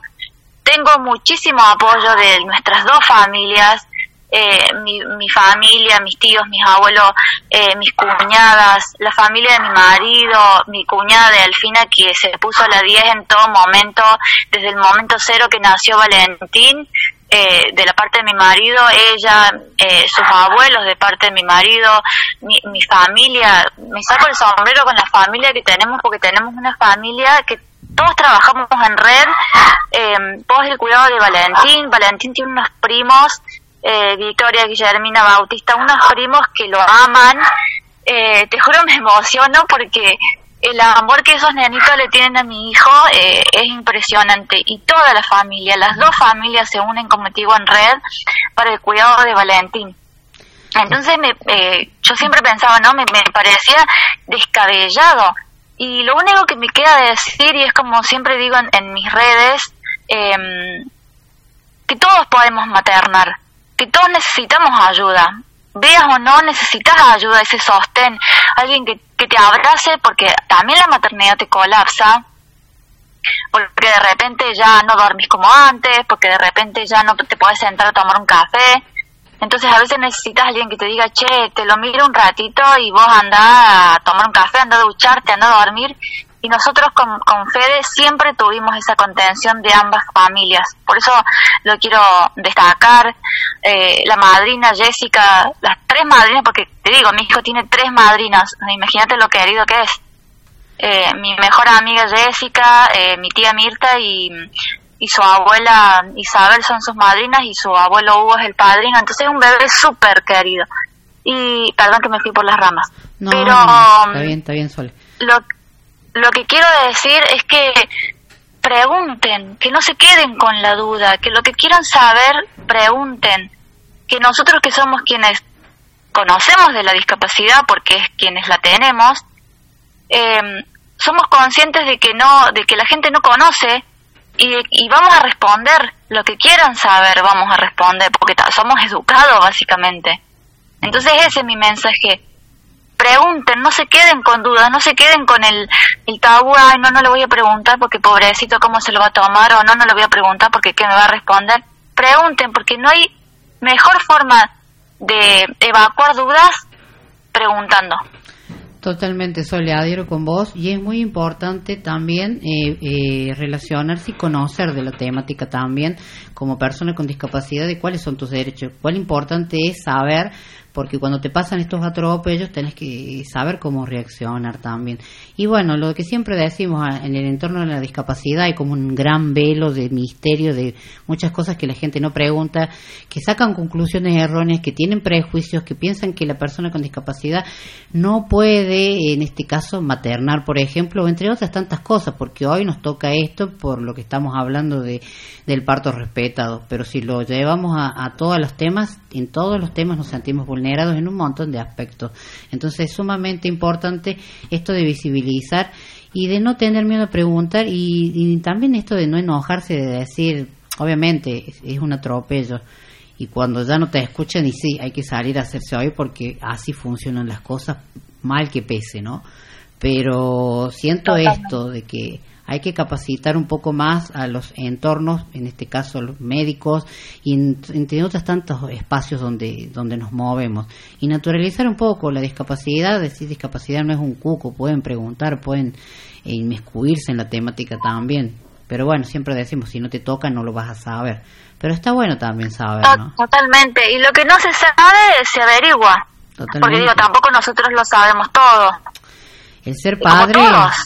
Tengo muchísimo apoyo de nuestras dos familias, eh, mi, mi familia, mis tíos, mis abuelos, eh, mis cuñadas, la familia de mi marido, mi cuñada de Alfina que se puso a la 10 en todo momento, desde el momento cero que nació Valentín, eh, de la parte de mi marido, ella, eh, sus abuelos de parte de mi marido, mi, mi familia, me saco el sombrero con la familia que tenemos porque tenemos una familia que todos trabajamos en red, eh, todos el cuidado de Valentín, Valentín tiene unos primos eh, Victoria, Guillermina, Bautista, unos primos que lo aman. Eh, te juro me emociono porque el amor que esos nenitos le tienen a mi hijo eh, es impresionante y toda la familia, las dos familias se unen como te digo en red para el cuidado de Valentín. Entonces me, eh, yo siempre pensaba, ¿no? Me parecía descabellado. Y lo único que me queda de decir, y es como siempre digo en, en mis redes, em, que todos podemos maternar, que todos necesitamos ayuda. Veas o no, necesitas ayuda, ese sostén, alguien que, que te abrace, porque también la maternidad te colapsa, porque de repente ya no dormís como antes, porque de repente ya no te puedes sentar a tomar un café. Entonces a veces necesitas alguien que te diga, che, te lo miro un ratito y vos andá a tomar un café, andá a ducharte, andá a dormir. Y nosotros con, con Fede siempre tuvimos esa contención de ambas familias. Por eso lo quiero destacar. Eh, la madrina Jessica, las tres madrinas, porque te digo, mi hijo tiene tres madrinas. Imagínate lo querido que es. Eh, mi mejor amiga Jessica, eh, mi tía Mirta y, y su abuela Isabel son sus madrinas y su abuelo Hugo es el padrino. Entonces es un bebé súper querido. Y perdón que me fui por las ramas. No, Pero no, no, está bien, está bien, Sole. lo, lo que quiero decir es que pregunten, que no se queden con la duda, que lo que quieran saber, pregunten, que nosotros que somos quienes conocemos de la discapacidad, porque es quienes la tenemos, eh, somos conscientes de que no, de que la gente no conoce y, y vamos a responder lo que quieran saber, vamos a responder, porque somos educados básicamente. Entonces ese es mi mensaje pregunten, no se queden con dudas, no se queden con el, el tabú, ay, no, no le voy a preguntar porque pobrecito cómo se lo va a tomar, o no, no le voy a preguntar porque qué me va a responder. Pregunten, porque no hay mejor forma de evacuar dudas preguntando. Totalmente, adhiero con vos y es muy importante también eh, eh, relacionarse y conocer de la temática también como persona con discapacidad de cuáles son tus derechos. Cuál importante es saber, porque cuando te pasan estos atropellos tenés que saber cómo reaccionar también. Y bueno, lo que siempre decimos ah, en el entorno de la discapacidad hay como un gran velo de misterio de muchas cosas que la gente no pregunta, que sacan conclusiones erróneas, que tienen prejuicios, que piensan que la persona con discapacidad no puede, en este caso, maternar, por ejemplo, entre otras tantas cosas, porque hoy nos toca esto por lo que estamos hablando de, del parto respetado, pero si lo llevamos a, a todos los temas, en todos los temas nos sentimos vulnerados en un montón de aspectos. Entonces es sumamente importante esto de visibilizar y de no tener miedo a preguntar y, y también esto de no enojarse, de decir, obviamente es, es un atropello. Y cuando ya no te escuchan, y sí, hay que salir a hacerse oír porque así funcionan las cosas, mal que pese, ¿no? Pero siento Totalmente. esto de que hay que capacitar un poco más a los entornos, en este caso los médicos, y en- entre otros tantos espacios donde, donde nos movemos. Y naturalizar un poco la discapacidad, decir discapacidad no es un cuco, pueden preguntar, pueden eh, inmiscuirse en la temática también. Pero bueno, siempre decimos, si no te toca no lo vas a saber. Pero está bueno también saber, ¿no? Totalmente. Y lo que no se sabe se averigua. Porque Totalmente. digo, tampoco nosotros lo sabemos todo. El ser padre,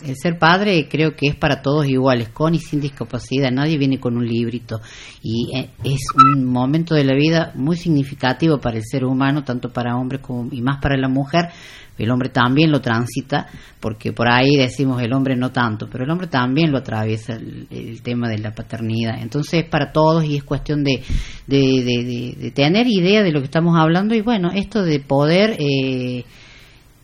el ser padre creo que es para todos iguales, con y sin discapacidad. Nadie viene con un librito y eh, es un momento de la vida muy significativo para el ser humano, tanto para hombres como y más para la mujer. El hombre también lo transita, porque por ahí decimos el hombre no tanto, pero el hombre también lo atraviesa el, el tema de la paternidad. Entonces es para todos y es cuestión de, de, de- de- de tener idea de lo que estamos hablando y bueno, esto de poder eh,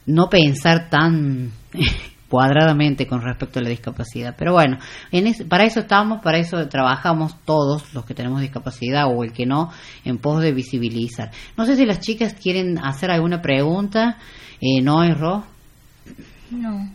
no pensar tan cuadradamente con respecto a la discapacidad. Pero bueno, en es- para eso estamos, para eso trabajamos todos los que tenemos discapacidad o el que no, en pos de visibilizar. No sé si las chicas quieren hacer alguna pregunta. Eh, ¿No Ro? No.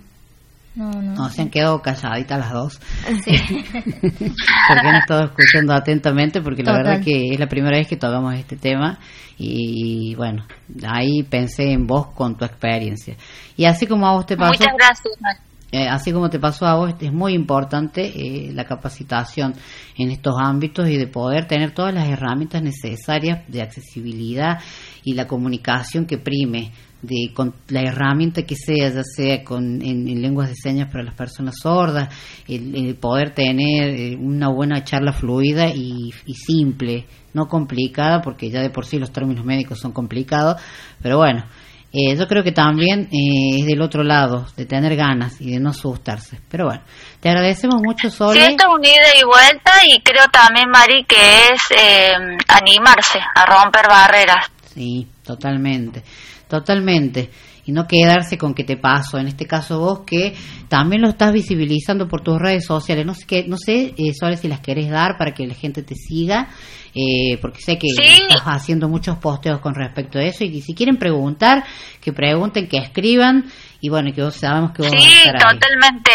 No, no. No, se han quedado calladitas las dos. Sí. porque han estado escuchando atentamente, porque la Total. verdad que es la primera vez que tocamos este tema y bueno, ahí pensé en vos con tu experiencia. Y así como a vos te pasó, Muchas gracias. Eh, así como te pasó a vos, es muy importante eh, la capacitación en estos ámbitos y de poder tener todas las herramientas necesarias de accesibilidad y la comunicación que prime de con la herramienta que sea, ya sea con en, en lenguas de señas para las personas sordas, el, el poder tener eh, una buena charla fluida y, y simple, no complicada, porque ya de por sí los términos médicos son complicados, pero bueno, eh, yo creo que también eh, es del otro lado, de tener ganas y de no asustarse. Pero bueno, te agradecemos mucho, Sí, Sole. esto es un ida y vuelta y creo también, Mari, que es eh, animarse a romper barreras. Sí, totalmente, totalmente. Y no quedarse con que te paso, en este caso vos que también lo estás visibilizando por tus redes sociales. No sé, qué, no sé eh, Sole, si las querés dar para que la gente te siga, eh, porque sé que Sí. estás haciendo muchos posteos con respecto a eso. Y si quieren preguntar, que pregunten, que escriban. Y bueno, que vos sabemos que vos vas a Sí, estar ahí. totalmente.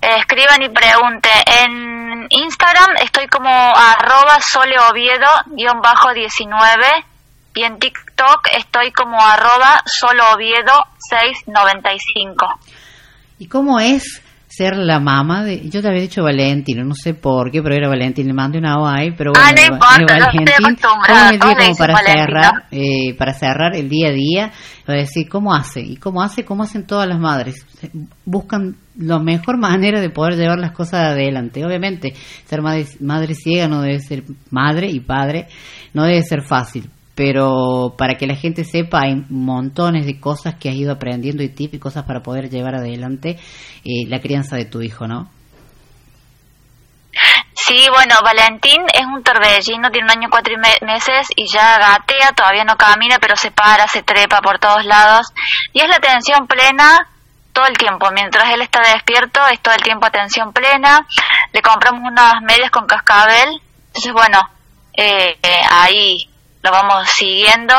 Escriban y pregunten. En Instagram estoy como arroba soleoviedo-19 y en TikTok estoy como arroba solooviedo695. ¿Y cómo es ser la mamá de.? Yo te había dicho Valentino, no sé por qué, pero era Valentín, le mandé una O ahí, pero bueno. Ah, no importa, Valentín. estoy ¿Cómo como para cerrar, eh, para cerrar el día a día? Para decir, ¿cómo hace? ¿Y cómo hace? ¿Cómo hacen todas las madres? Buscan la mejor manera de poder llevar las cosas adelante. Obviamente, ser madre, madre ciega no debe ser madre y padre, no debe ser fácil pero para que la gente sepa hay montones de cosas que has ido aprendiendo y tips y cosas para poder llevar adelante eh, la crianza de tu hijo, ¿no? Sí, bueno, Valentín es un torbellino, tiene un año cuatro y me- meses y ya gatea, todavía no camina, pero se para, se trepa por todos lados. Y es la atención plena todo el tiempo. Mientras él está despierto, es todo el tiempo atención plena. Le compramos unas medias con cascabel. Entonces, bueno, eh, eh, ahí lo vamos siguiendo.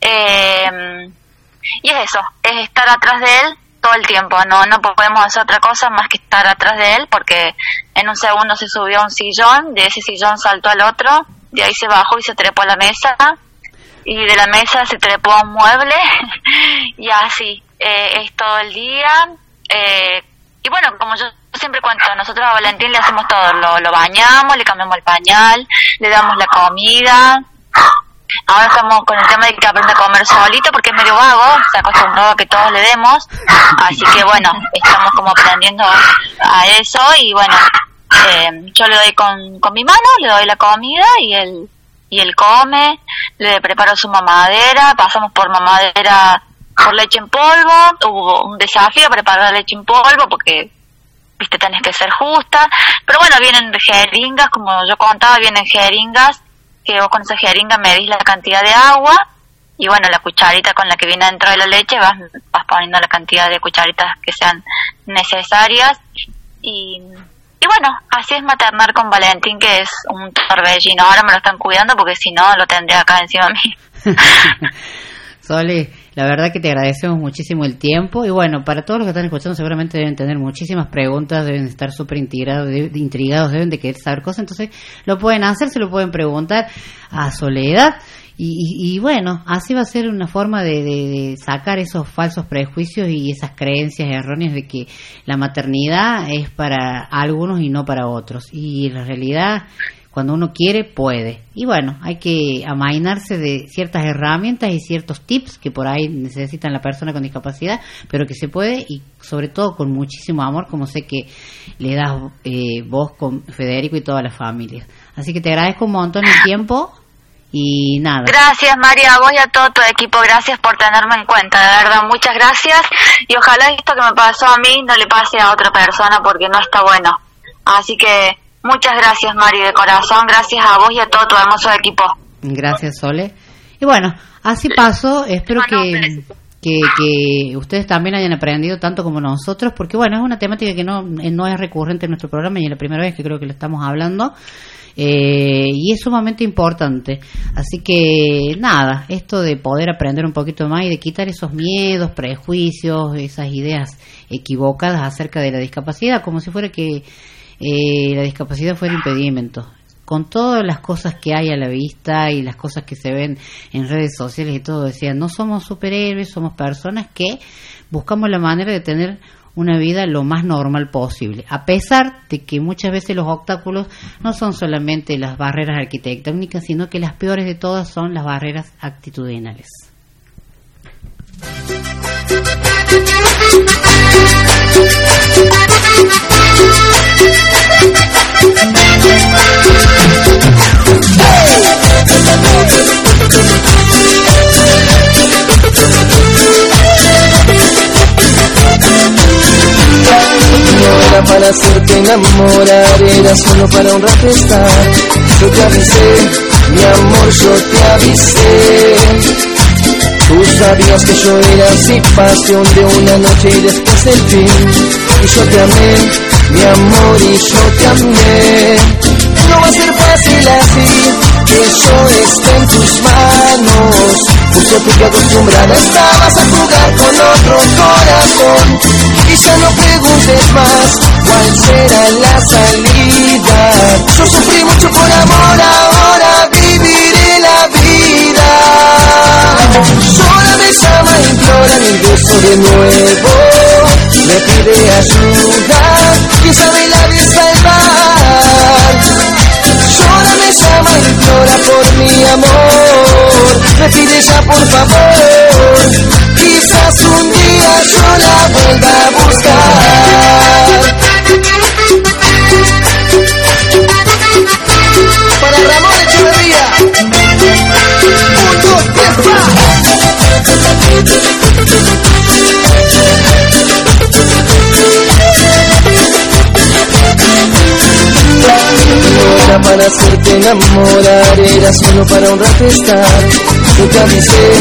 Eh, y es eso, es estar atrás de él todo el tiempo. No, no podemos hacer otra cosa más que estar atrás de él porque en un segundo se subió a un sillón, de ese sillón saltó al otro, de ahí se bajó y se trepó a la mesa y de la mesa se trepó a un mueble y así eh, es todo el día. Eh, y bueno, como yo siempre cuento, nosotros a Valentín le hacemos todo, lo, lo bañamos, le cambiamos el pañal, le damos la comida, Ahora estamos con el tema de que aprenda a comer solito porque es medio vago, se acostumbrado a que todos le demos, así que bueno, estamos como aprendiendo a eso y bueno, eh, yo le doy con, con mi mano, le doy la comida y él, y él come, le preparo su mamadera, pasamos por mamadera por leche en polvo, hubo un desafío preparar leche en polvo porque viste tenés que ser justa, pero bueno, vienen jeringas, como yo contaba, vienen jeringas que con esa jeringa medís la cantidad de agua y bueno, la cucharita con la que viene dentro de la leche vas, vas poniendo la cantidad de cucharitas que sean necesarias y, y bueno, así es maternar con Valentín que es un torbellino. Ahora me lo están cuidando porque si no lo tendría acá encima de mí. Sole, la verdad que te agradecemos muchísimo el tiempo. Y bueno, para todos los que están escuchando seguramente deben tener muchísimas preguntas, deben estar súper intrigados, intrigados, deben de querer saber cosas, entonces lo pueden hacer, se lo pueden preguntar a Soledad. Y, y- y bueno, así va a ser una forma de, de- de sacar esos falsos prejuicios y esas creencias erróneas de que la maternidad es para algunos y no para otros. Y la realidad cuando uno quiere, puede. Y bueno, hay que amainarse de ciertas herramientas y ciertos tips que por ahí necesitan la persona con discapacidad, pero que se puede y sobre todo con muchísimo amor, como sé que le das eh, vos con Federico y toda la familia. Así que te agradezco un montón el tiempo y nada. Gracias María, a vos y a todo tu equipo, gracias por tenerme en cuenta, de verdad, muchas gracias y ojalá esto que me pasó a mí no le pase a otra persona porque no está bueno. Así que muchas gracias Mari, de corazón, gracias a vos y a todo tu hermoso equipo. Gracias, Sole. Y bueno, así pasó. Espero que, que, que ustedes también hayan aprendido tanto como nosotros, porque bueno, es una temática que no, eh, no es recurrente en nuestro programa y es la primera vez que creo que lo estamos hablando. Eh, y es sumamente importante. Así que nada, esto de poder aprender un poquito más y de quitar esos miedos, prejuicios, esas ideas equivocadas acerca de la discapacidad, como si fuera que eh, la discapacidad fuera impedimento. Con todas las cosas que hay a la vista y las cosas que se ven en redes sociales y todo, decían, no somos superhéroes, somos personas que buscamos la manera de tener una vida lo más normal posible, a pesar de que muchas veces los obstáculos no son solamente las barreras arquitectónicas, sino que las peores de todas son las barreras actitudinales. Para hacerte enamorar, era solo para un rato estar. Yo te avisé, mi amor, yo te avisé. Tú sabías que yo era así, pasión de una noche y después el fin. Y yo te amé, mi amor, y yo te amé. No va a ser fácil así, que yo esté en tus manos. Justo tú que acostumbrada estabas a jugar con otro corazón. Ya no preguntes más cuál será la salida. Yo sufrí mucho por amor, ahora viviré la vida. Sola me llama, implora mi beso de nuevo. Me pide ayuda, quién sabe la de implora por mi amor. Me pide ya por favor. Quizás un día yo la vuelva a buscar. Para Ramón Echeverría. Un, dos, para hacerte enamorar, era solo para un rato estar. Yo te avisé,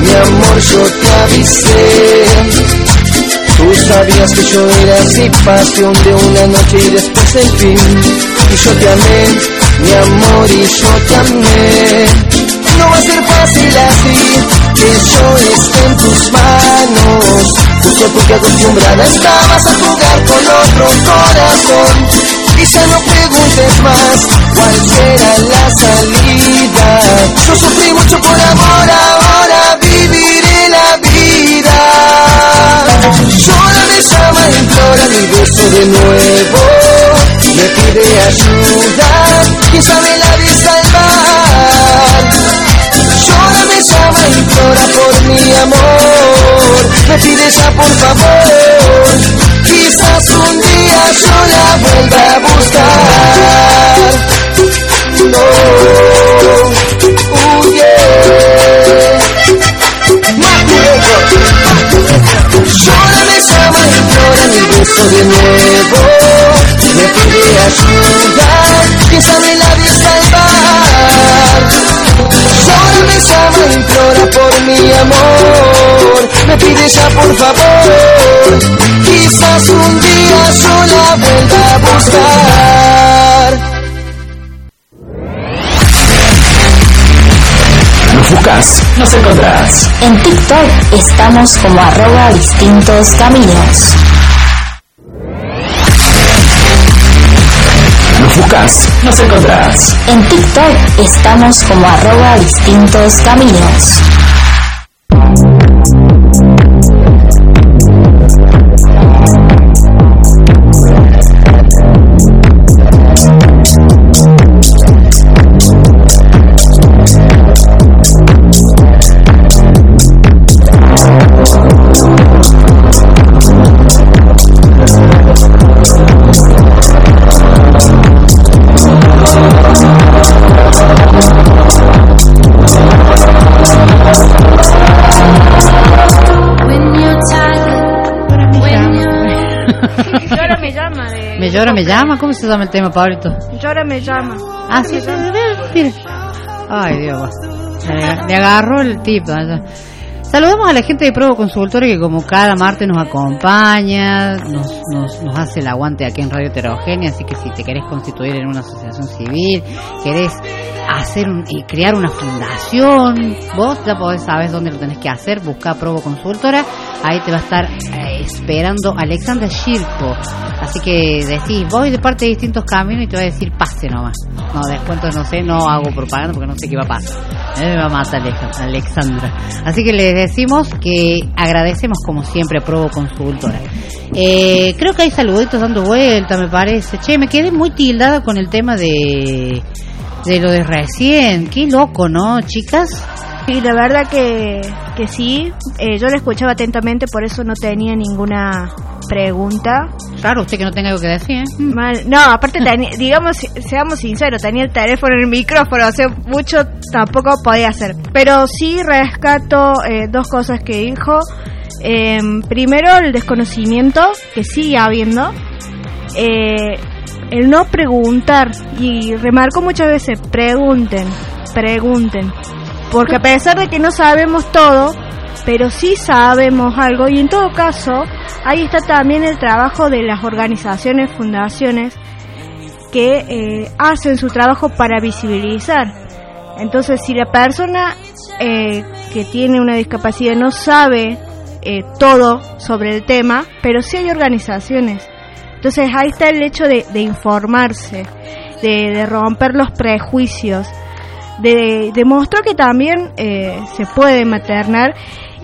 mi amor, yo te avisé. Tú sabías que yo era así, pasión de una noche y después el fin. Y yo te amé, mi amor, y yo te amé. No va a ser fácil así, que yo esté en tus manos. Justo tú que acostumbrada estabas a jugar con otro corazón. Y ya no más cuál será la salida. Yo sufrí mucho por amor, ahora viviré la vida. Sola me llama, implora mi beso de nuevo. Me pide ayuda, quién sabe la de salvar. Sola me llama, implora por mi amor. Me pide ya por favor. Quizás un día yo la vuelva a buscar. No, uh, yeah. Sola me llama, implora mi beso de nuevo. Me pide ayuda, quién sabe la de salvar. Sola me llama, implora por mi amor me pide ya por favor. Quizás un día yo la vuelva a buscar. Nos buscas, nos encontrás. En TikTok estamos como arroba distintos caminos. Nos buscas, nos encontrás. En TikTok estamos como arroba distintos caminos. Llora, me llama? ¿Cómo se llama el tema, Pablito? Llora me llama. Ah, sí. Ay, Dios. Le, le agarró el tip. allá. Saludamos a la gente de Provo Consultorio que como cada martes nos acompaña, nos, nos, nos hace el aguante aquí en Radio Heterogénea, así que si te querés constituir en una asociación civil, querés hacer un, y crear una fundación, vos ya podés saber dónde lo tenés que hacer, busca Provo Consultora, ahí te va a estar eh, esperando Alexandra Shirpo, así que decís, voy de parte de distintos caminos y te va a decir pase nomás, no, descuento no sé, no hago propaganda porque no sé qué va a pasar, Eh, me va a matar Alex- Alexandra, así que les decimos que agradecemos como siempre a Provo Consultora. Eh, creo que hay saluditos dando vuelta, me parece. Che, me quedé muy tildada con el tema de, de lo de recién. Qué loco, ¿no, chicas? Sí, la verdad que, que sí. Eh, yo la escuchaba atentamente, por eso no tenía ninguna pregunta. Claro, usted que no tenga algo que decir. ¿eh? Mal- No, aparte, teni- digamos, seamos sinceros, tenía el teléfono en el micrófono, o sea, mucho tampoco podía hacer. Pero sí rescato eh, dos cosas que dijo. Em, primero, el desconocimiento, que sigue habiendo. Eh, el no preguntar, y remarco muchas veces, pregunten, pregunten. Porque a pesar de que no sabemos todo, pero sí sabemos algo, y en todo caso, ahí está también el trabajo de las organizaciones, fundaciones, que eh, hacen su trabajo para visibilizar. Entonces, si la persona eh, que tiene una discapacidad no sabe eh, todo sobre el tema, pero sí hay organizaciones. Entonces, ahí está el hecho de, de informarse, de, de romper los prejuicios, de demostrar que también eh, se puede maternar.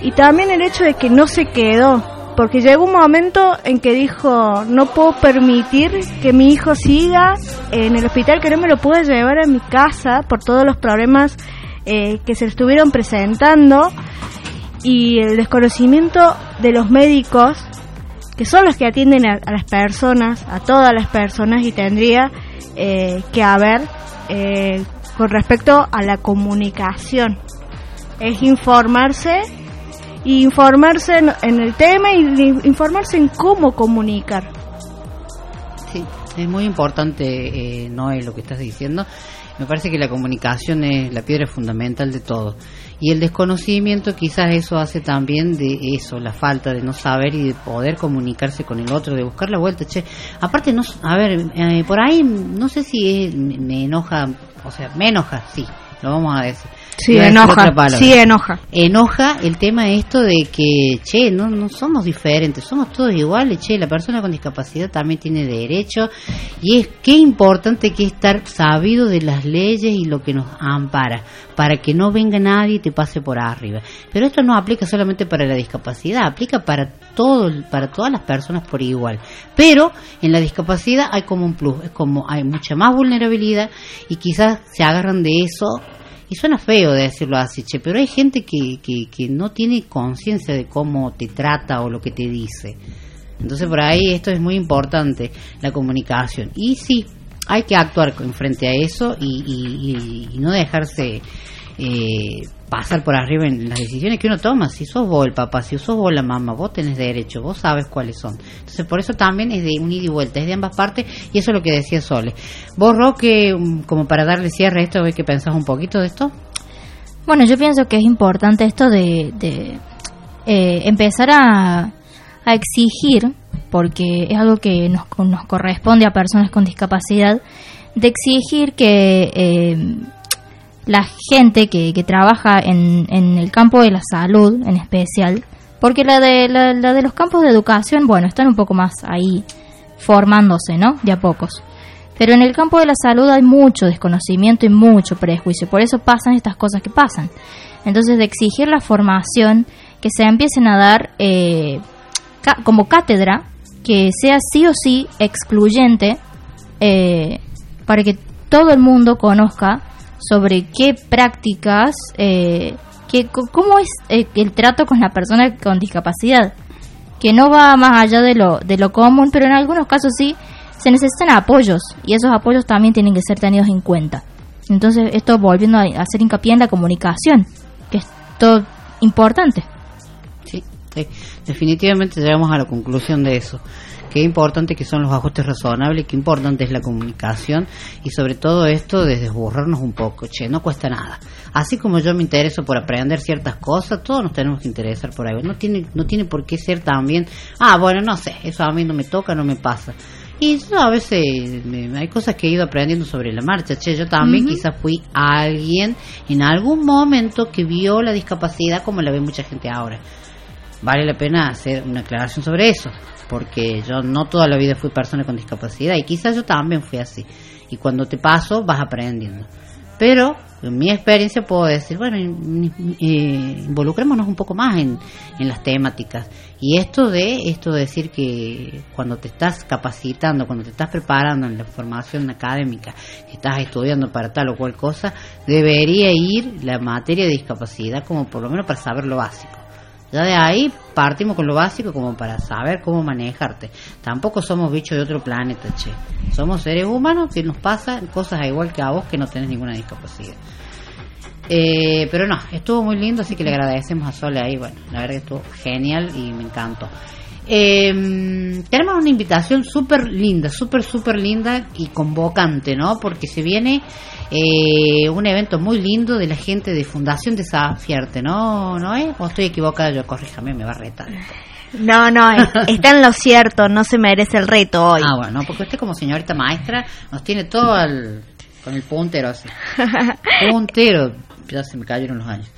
Y también el hecho de que no se quedó, porque llegó un momento en que dijo, no puedo permitir que mi hijo siga en el hospital, que no me lo puedo llevar a mi casa por todos los problemas eh, que se estuvieron presentando. Y el desconocimiento de los médicos, que son los que atienden a, a las personas, a todas las personas, y tendría eh, que haber eh, con respecto a la comunicación. Es informarse informarse en, en el tema y informarse en cómo comunicar. Sí, es muy importante, eh, Noé, lo que estás diciendo. Me parece que la comunicación es la piedra fundamental de todo. Y el desconocimiento quizás eso hace también de eso, la falta de no saber y de poder comunicarse con el otro, de buscar la vuelta. Che, aparte, no, a ver, eh, por ahí no sé si es- me, enoja, o sea, me enoja, sí, lo vamos a decir. Sí, enoja, sí, enoja. Enoja el tema esto de que, che, no, no somos diferentes, somos todos iguales, che, la persona con discapacidad también tiene derecho y es qué importante que es estar sabido de las leyes y lo que nos ampara, para que no venga nadie y te pase por arriba. Pero esto no aplica solamente para la discapacidad, aplica para todo, para todas las personas por igual. Pero en la discapacidad hay como un plus, es como hay mucha más vulnerabilidad y quizás se agarran de eso y suena feo decirlo así, che, pero hay gente que, que, que no tiene conciencia de cómo te trata o lo que te dice. Entonces por ahí esto es muy importante, la comunicación. Y sí, hay que actuar en frente a eso y, y- y- y no dejarse eh, pasar por arriba en las decisiones que uno toma. Si sos vos el papá, si sos vos la mamá, vos tenés derecho, vos sabes cuáles son. Entonces por eso también es de un ida y vuelta, es de ambas partes y eso es lo que decía Sole. Vos, Roque, mm, como para darle cierre a esto, ¿ves que pensás un poquito de esto? Bueno, yo pienso que es importante esto de, de, eh, empezar a, a exigir, porque es algo que nos, nos corresponde a personas con discapacidad, de exigir que eh, la gente que, que trabaja en, en el campo de la salud en especial, porque la de, la, de los campos de educación, bueno, están un poco más ahí formándose, ¿no? De a pocos. Pero en el campo de la salud hay mucho desconocimiento y mucho prejuicio, por eso pasan estas cosas que pasan. Entonces, de exigir la formación, que se empiecen a dar eh, como cátedra, que sea sí o sí excluyente, eh, para que todo el mundo conozca sobre qué prácticas, eh, co- cómo es eh, el trato con la persona con discapacidad, que no va más allá de lo, de lo común, pero en algunos casos sí se necesitan apoyos y esos apoyos también tienen que ser tenidos en cuenta. Entonces, esto volviendo a hacer hincapié en la comunicación, que es todo importante. Sí, sí. definitivamente llegamos a la conclusión de eso. Qué importante que son los ajustes razonables, qué importante es la comunicación y sobre todo esto de desburrarnos un poco, che, no cuesta nada. Así como yo me intereso por aprender ciertas cosas, todos nos tenemos que interesar por algo. No tiene, no tiene por qué ser también, ah, bueno, no sé, eso a mí no me toca, no me pasa. Y yo a veces me- hay cosas que he ido aprendiendo sobre la marcha. Che, yo también quizás fui alguien en algún momento que vio la discapacidad como la ve mucha gente ahora. Vale la pena hacer una aclaración sobre eso, porque yo no toda la vida fui persona con discapacidad y quizás yo también fui así. Y cuando te paso vas aprendiendo. Pero en mi experiencia puedo decir, bueno, eh, involucrémonos un poco más en, en las temáticas. Y esto de esto de decir que cuando te estás capacitando, cuando te estás preparando en la formación académica, estás estudiando para tal o cual cosa, debería ir la materia de discapacidad como por lo menos para saber lo básico. Ya de ahí partimos con lo básico como para saber cómo manejarte. Tampoco somos bichos de otro planeta, che. Somos seres humanos que nos pasan cosas igual que a vos que no tenés ninguna discapacidad. Eh, pero no, estuvo muy lindo, así que le agradecemos a Sole ahí. Bueno, la verdad que estuvo genial y me encantó. Eh, tenemos una invitación súper linda, súper, súper linda y convocante, ¿no? Porque se viene eh, un evento muy lindo de la gente de Fundación Desafiarte, ¿no? ¿No es? ¿O estoy equivocada? Yo, corríjame, me va a retar. No, no, es- está en lo cierto, no se merece el reto hoy. Ah, bueno, porque usted como señorita maestra nos tiene todo al, con el puntero así. Puntero, ya se me cayeron los años.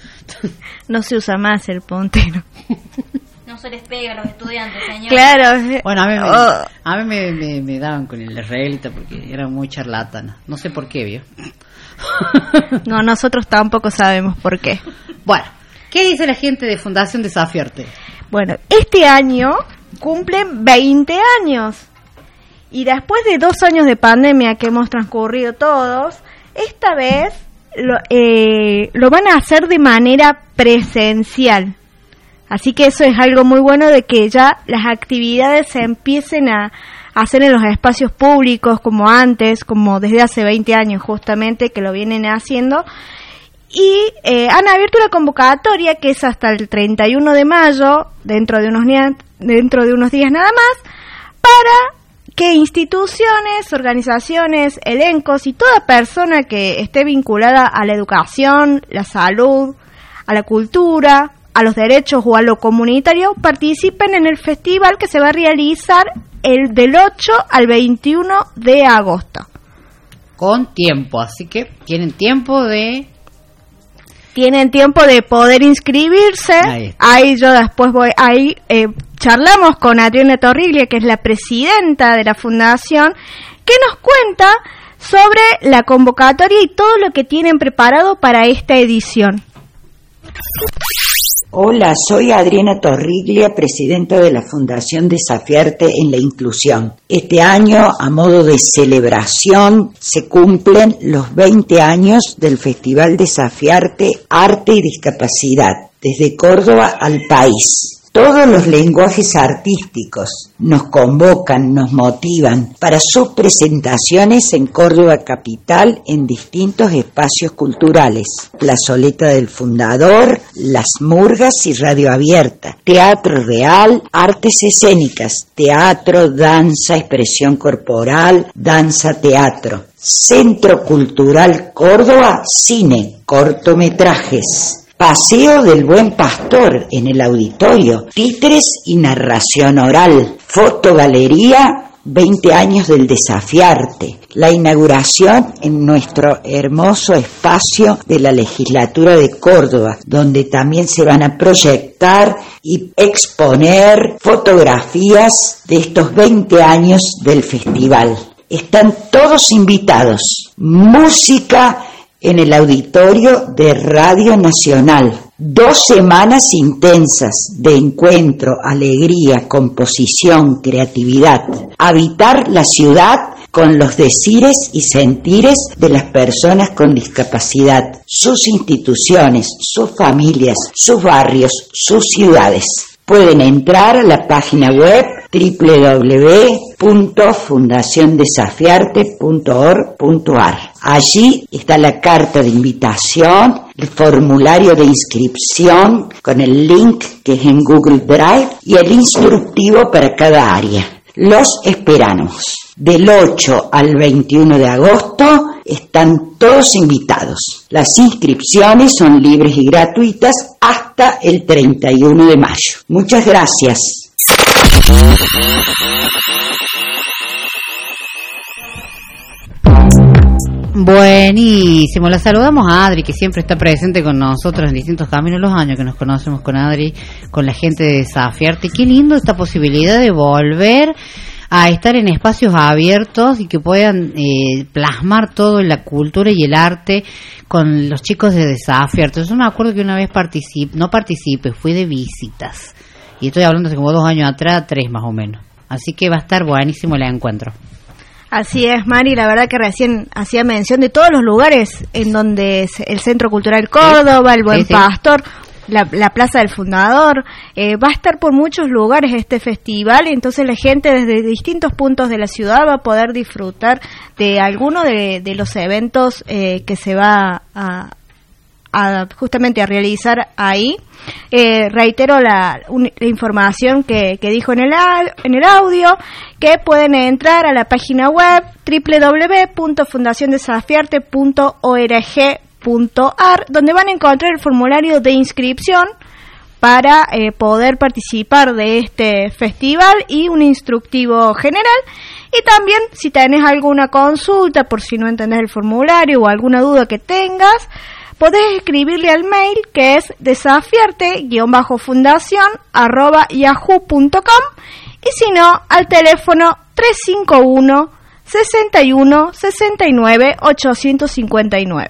no se usa más el puntero. No se les pega a los estudiantes, señor. Claro. Bueno, a mí, me, Oh. a mí me, me- me daban con el reglita porque era muy charlatana. No sé por qué, ¿vio? No, nosotros tampoco sabemos por qué. Bueno, ¿qué dice la gente de Fundación Desafiarte? Bueno, este año cumplen 20 años. Y después de dos años de pandemia que hemos transcurrido todos, esta vez lo, eh, lo van a hacer de manera presencial. Así que eso es algo muy bueno de que ya las actividades se empiecen a hacer en los espacios públicos como antes, como desde hace 20 años justamente que lo vienen haciendo. Y eh, han abierto una convocatoria que es hasta el 31 de mayo, dentro de unos, dentro de unos días nada más, para que instituciones, organizaciones, elencos y toda persona que esté vinculada a la educación, la salud, a la cultura, a los derechos o a lo comunitario participen en el festival que se va a realizar el del 8 al 21 de agosto. Con tiempo, así que tienen tiempo de... tienen tiempo de poder inscribirse. Ahí Ahí, yo después voy, ahí eh, charlamos con Adriana Torriglia, que es la presidenta de la fundación, que nos cuenta sobre la convocatoria y todo lo que tienen preparado para esta edición. Hola, soy Adriana Torriglia, presidenta de la Fundación Desafiarte en la Inclusión. Este año, a modo de celebración, se cumplen los 20 años del Festival Desafiarte Arte y Discapacidad, desde Córdoba al país. Todos los lenguajes artísticos nos convocan, nos motivan para sus presentaciones en Córdoba Capital en distintos espacios culturales. Plazoleta del Fundador, Las Murgas y Radio Abierta, Teatro Real, Artes Escénicas, Teatro, Danza, Expresión Corporal, Danza, Teatro. Centro Cultural Córdoba, Cine, cortometrajes. Paseo del Buen Pastor en el auditorio, títeres y narración oral, fotogalería 20 años del desafiarte, la inauguración en nuestro hermoso espacio de la legislatura de Córdoba, donde también se van a proyectar y exponer fotografías de estos 20 años del festival. Están todos invitados. Música en el auditorio de Radio Nacional. Dos semanas intensas de encuentro, alegría, composición, creatividad. Habitar la ciudad con los decires y sentires de las personas con discapacidad, sus instituciones, sus familias, sus barrios, sus ciudades. Pueden entrar a la página web www.fundaciondesafiarte.org.ar. Allí está la carta de invitación, el formulario de inscripción con el link que es en Google Drive y el instructivo para cada área. Los esperamos. Del 8 al 21 de agosto están todos invitados. Las inscripciones son libres y gratuitas hasta el 31 de mayo. Muchas gracias. Buenísimo, la saludamos a Adri, que siempre está presente con nosotros en distintos caminos los años que nos conocemos con Adri, con la gente de Desafiarte. Qué lindo esta posibilidad de volver a estar en espacios abiertos y que puedan eh, plasmar todo en la cultura y el arte con los chicos de Desafiarte. Yo me acuerdo que una vez participé, no participé, fui de visitas. Y estoy hablando hace como dos años atrás, tres más o menos. Así que va a estar buenísimo el encuentro. Así es, Mari, la verdad que recién hacía mención de todos los lugares en donde es el Centro Cultural Córdoba, el Buen Sí, sí. Pastor, la, la Plaza del Fundador, eh, va a estar por muchos lugares este festival, entonces la gente desde distintos puntos de la ciudad va a poder disfrutar de alguno de, de los eventos eh, que se va a, a- justamente a realizar ahí. Eh, reitero la, información que, que dijo en el, en el audio, que pueden entrar a la página web www.fundaciondesafiarte.org.ar, donde van a encontrar el formulario de inscripción para eh, poder participar de este festival y un instructivo general. Y también si tenés alguna consulta por si no entendés el formulario o alguna duda que tengas, podés escribirle al mail que es desafiarte-fundación yahoo.com y si no al teléfono 351 61 69 859.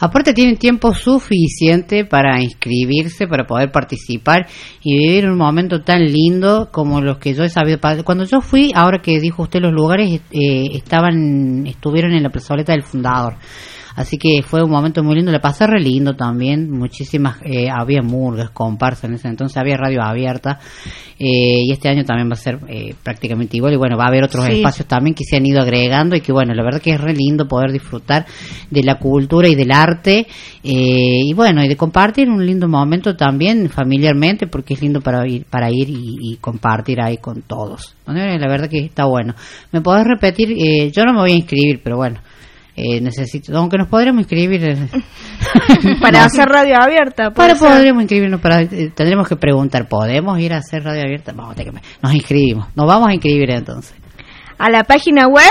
Aparte tienen tiempo suficiente para inscribirse, para poder participar y vivir un momento tan lindo como los que yo he sabido. Cuando yo fui, ahora que dijo usted los lugares, eh, estaban, estuvieron en la plazoleta del fundador. Así que fue un momento muy lindo, le pasé re lindo también, muchísimas, eh, había murgas, comparsas en ese entonces, había radio abierta, eh, y este año también va a ser eh, prácticamente igual, y bueno, va a haber otros Sí. espacios también que se han ido agregando, y que bueno, la verdad que es re lindo poder disfrutar de la cultura y del arte, eh, y bueno, y de compartir un lindo momento también familiarmente, porque es lindo para ir, para ir y, y compartir ahí con todos. La verdad que está bueno. ¿Me podés repetir? Eh, yo no me voy a inscribir, pero bueno. Eh, necesito, aunque nos podremos inscribir Para No. hacer radio abierta. para ser. podríamos inscribirnos para eh, tendremos que preguntar ¿podemos ir a hacer radio abierta? vamos que- nos inscribimos nos vamos a inscribir entonces a la página web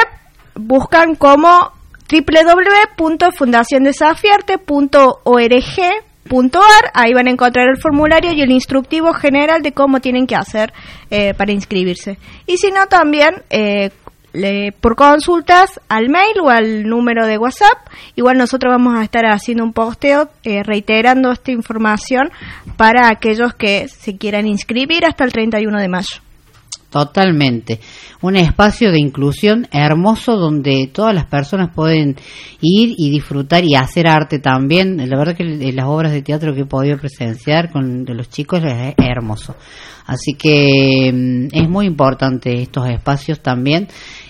buscan como www.fundaciondesafiarte.org.ar ahí van a encontrar el formulario y el instructivo general de cómo tienen que hacer eh, para inscribirse y si no también eh, le- por consultas al mail o al número de WhatsApp igual nosotros vamos a estar haciendo un posteo eh, reiterando esta información para aquellos que se quieran inscribir hasta el 31 de mayo Totalmente. Un espacio de inclusión hermoso donde todas las personas pueden ir y disfrutar y hacer arte también. La verdad que las obras de teatro que he podido presenciar con de los chicos es hermoso. Así que mm, es muy importante estos espacios también.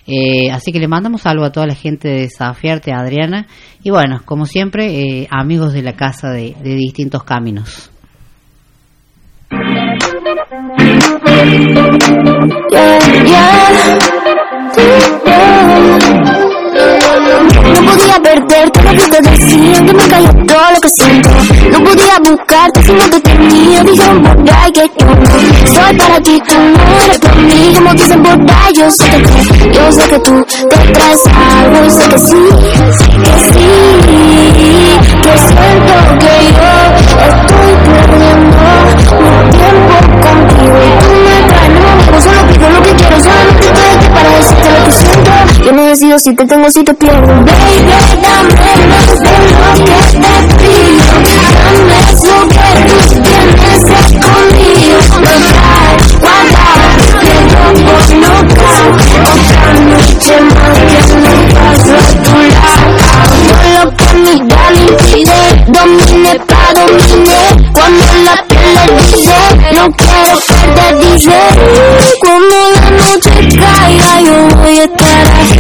Eh, así que le mandamos algo a toda la gente de Desafiarte, Adriana. Y bueno, como siempre, eh, amigos de la casa de, de distintos caminos. No podía perderte lo que te decían Que me cayó todo lo que siento. No podía buscarte si no te tenía Dijeron por ahí que yo no Soy para ti, tú no eres para mí Como dicen por yo sé que tú Yo sé que tú te traes algo sé que sí, que sí. Que siento que yo estoy perdiendo Mi tiempo contigo Y tú me traes nuevo Solo pido lo que quiero Solamente Yo no decido si te tengo o si te pierdo. Baby, dame más de lo que te pido Dame eso que tú tienes escondido No caes, guardado Que yo por no caer Otra noche más que Solo por mi darling pide Domine pa' domine. Cuando la piel le dice No quiero perder, dice Cuando la noche caiga Yo voy a estar aquí.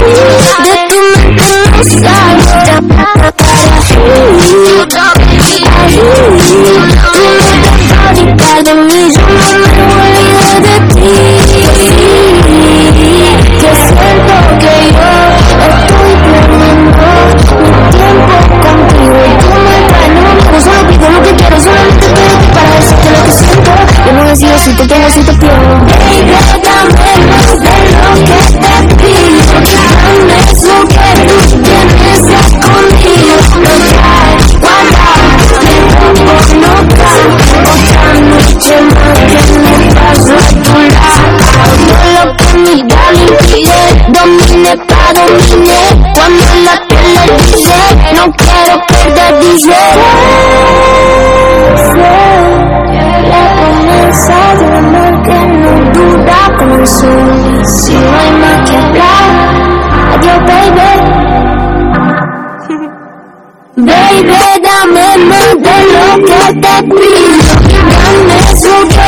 De tu mente no salgo Ya para Tú no te vas a de mí Yo no me voy de ti Yo no decido si te tengo si te Baby, dame más de lo que te pido Dame eso que No Que Otra noche más que me paso a tu lado Solo por mi pide Domine pa' domine No quiero perder, dice La promesa de amor que no dura Si no hay más Adiós baby Baby, dame más de lo que te pido Dame eso que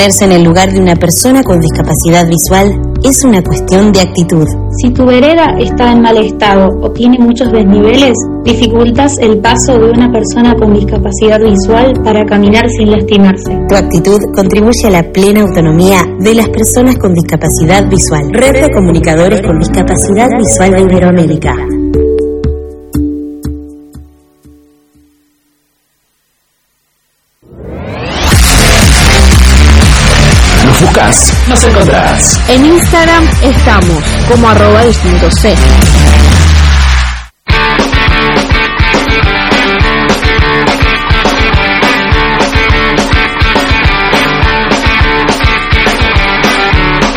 Ponerse en el lugar de una persona con discapacidad visual es una cuestión de actitud. Si tu vereda está en mal estado o tiene muchos desniveles, dificultas el paso de una persona con discapacidad visual para caminar sin lastimarse. Tu actitud contribuye a la plena autonomía de las personas con discapacidad visual. Red de Comunicadores con Discapacidad Visual de Iberoamérica. Nos encontrás. En Instagram estamos como arroba distinto C.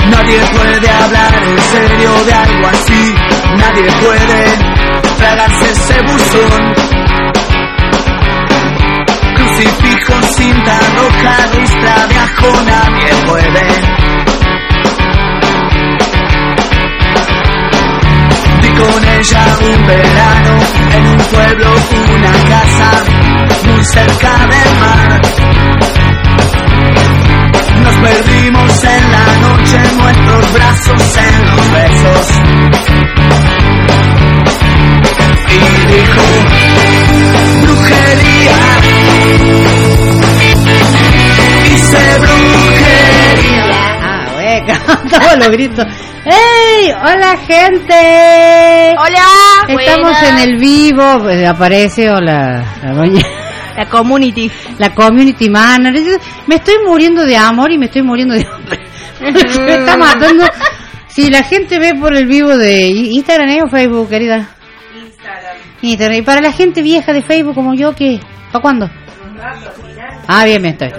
Nadie puede hablar en serio de algo así. Nadie puede tragarse ese buzón. Crucifijo, cinta roja, ristra de ajo, nadie puede. Con ella un verano en un pueblo, una casa muy cerca del mar. Nos perdimos en la noche, nuestros brazos en los besos. Y dijo, brujería. Hice brujería. todos los gritos. ¡Ey! ¡Hola, gente! ¡Hola! Estamos buenas. en el vivo. eh, Aparece, hola, la doña. La community. La community manager. Me estoy muriendo de amor y me estoy muriendo de hambre. me está matando. Si la gente ve por el vivo de Instagram ¿eh, o Facebook, querida. Instagram. Y para la gente vieja de Facebook como yo, ¿qué? ¿Para cuándo? Ah, bien, bien, estoy.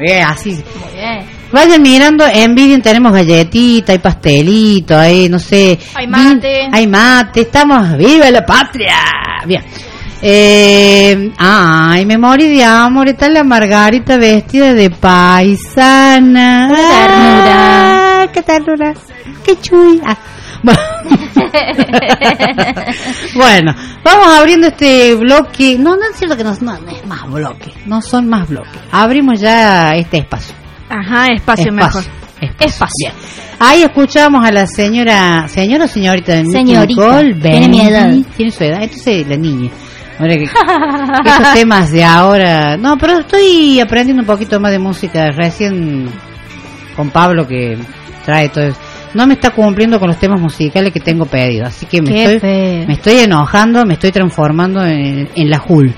Bien, así. Muy bien. Vayan mirando, en Vivian tenemos galletita, hay pastelito, hay, no sé. Hay mate. Hay mate, estamos, ¡viva la patria! Bien. Eh, ay, me morí de amor, está la Margarita vestida de paisana. Qué ternura. Ah, ¡Qué ternura! ¡Qué chuy! Ah, bueno. Bueno, vamos abriendo este bloque. No, no es cierto que no, no, no es más bloque. No son más bloques. Abrimos ya este espacio. Ajá, espacio, mejor. Espacio. Ahí escuchamos a la señora, señora o señorita de Señorita. Nicole Tiene mi edad. Tiene su edad. Entonces la niña. Ahora que, esos temas de ahora. No, pero estoy aprendiendo un poquito más de música recién con Pablo que trae todo eso. No me está cumpliendo con los temas musicales que tengo pedido, así que me Qué estoy feo. me estoy enojando, me estoy transformando en, en la Hul,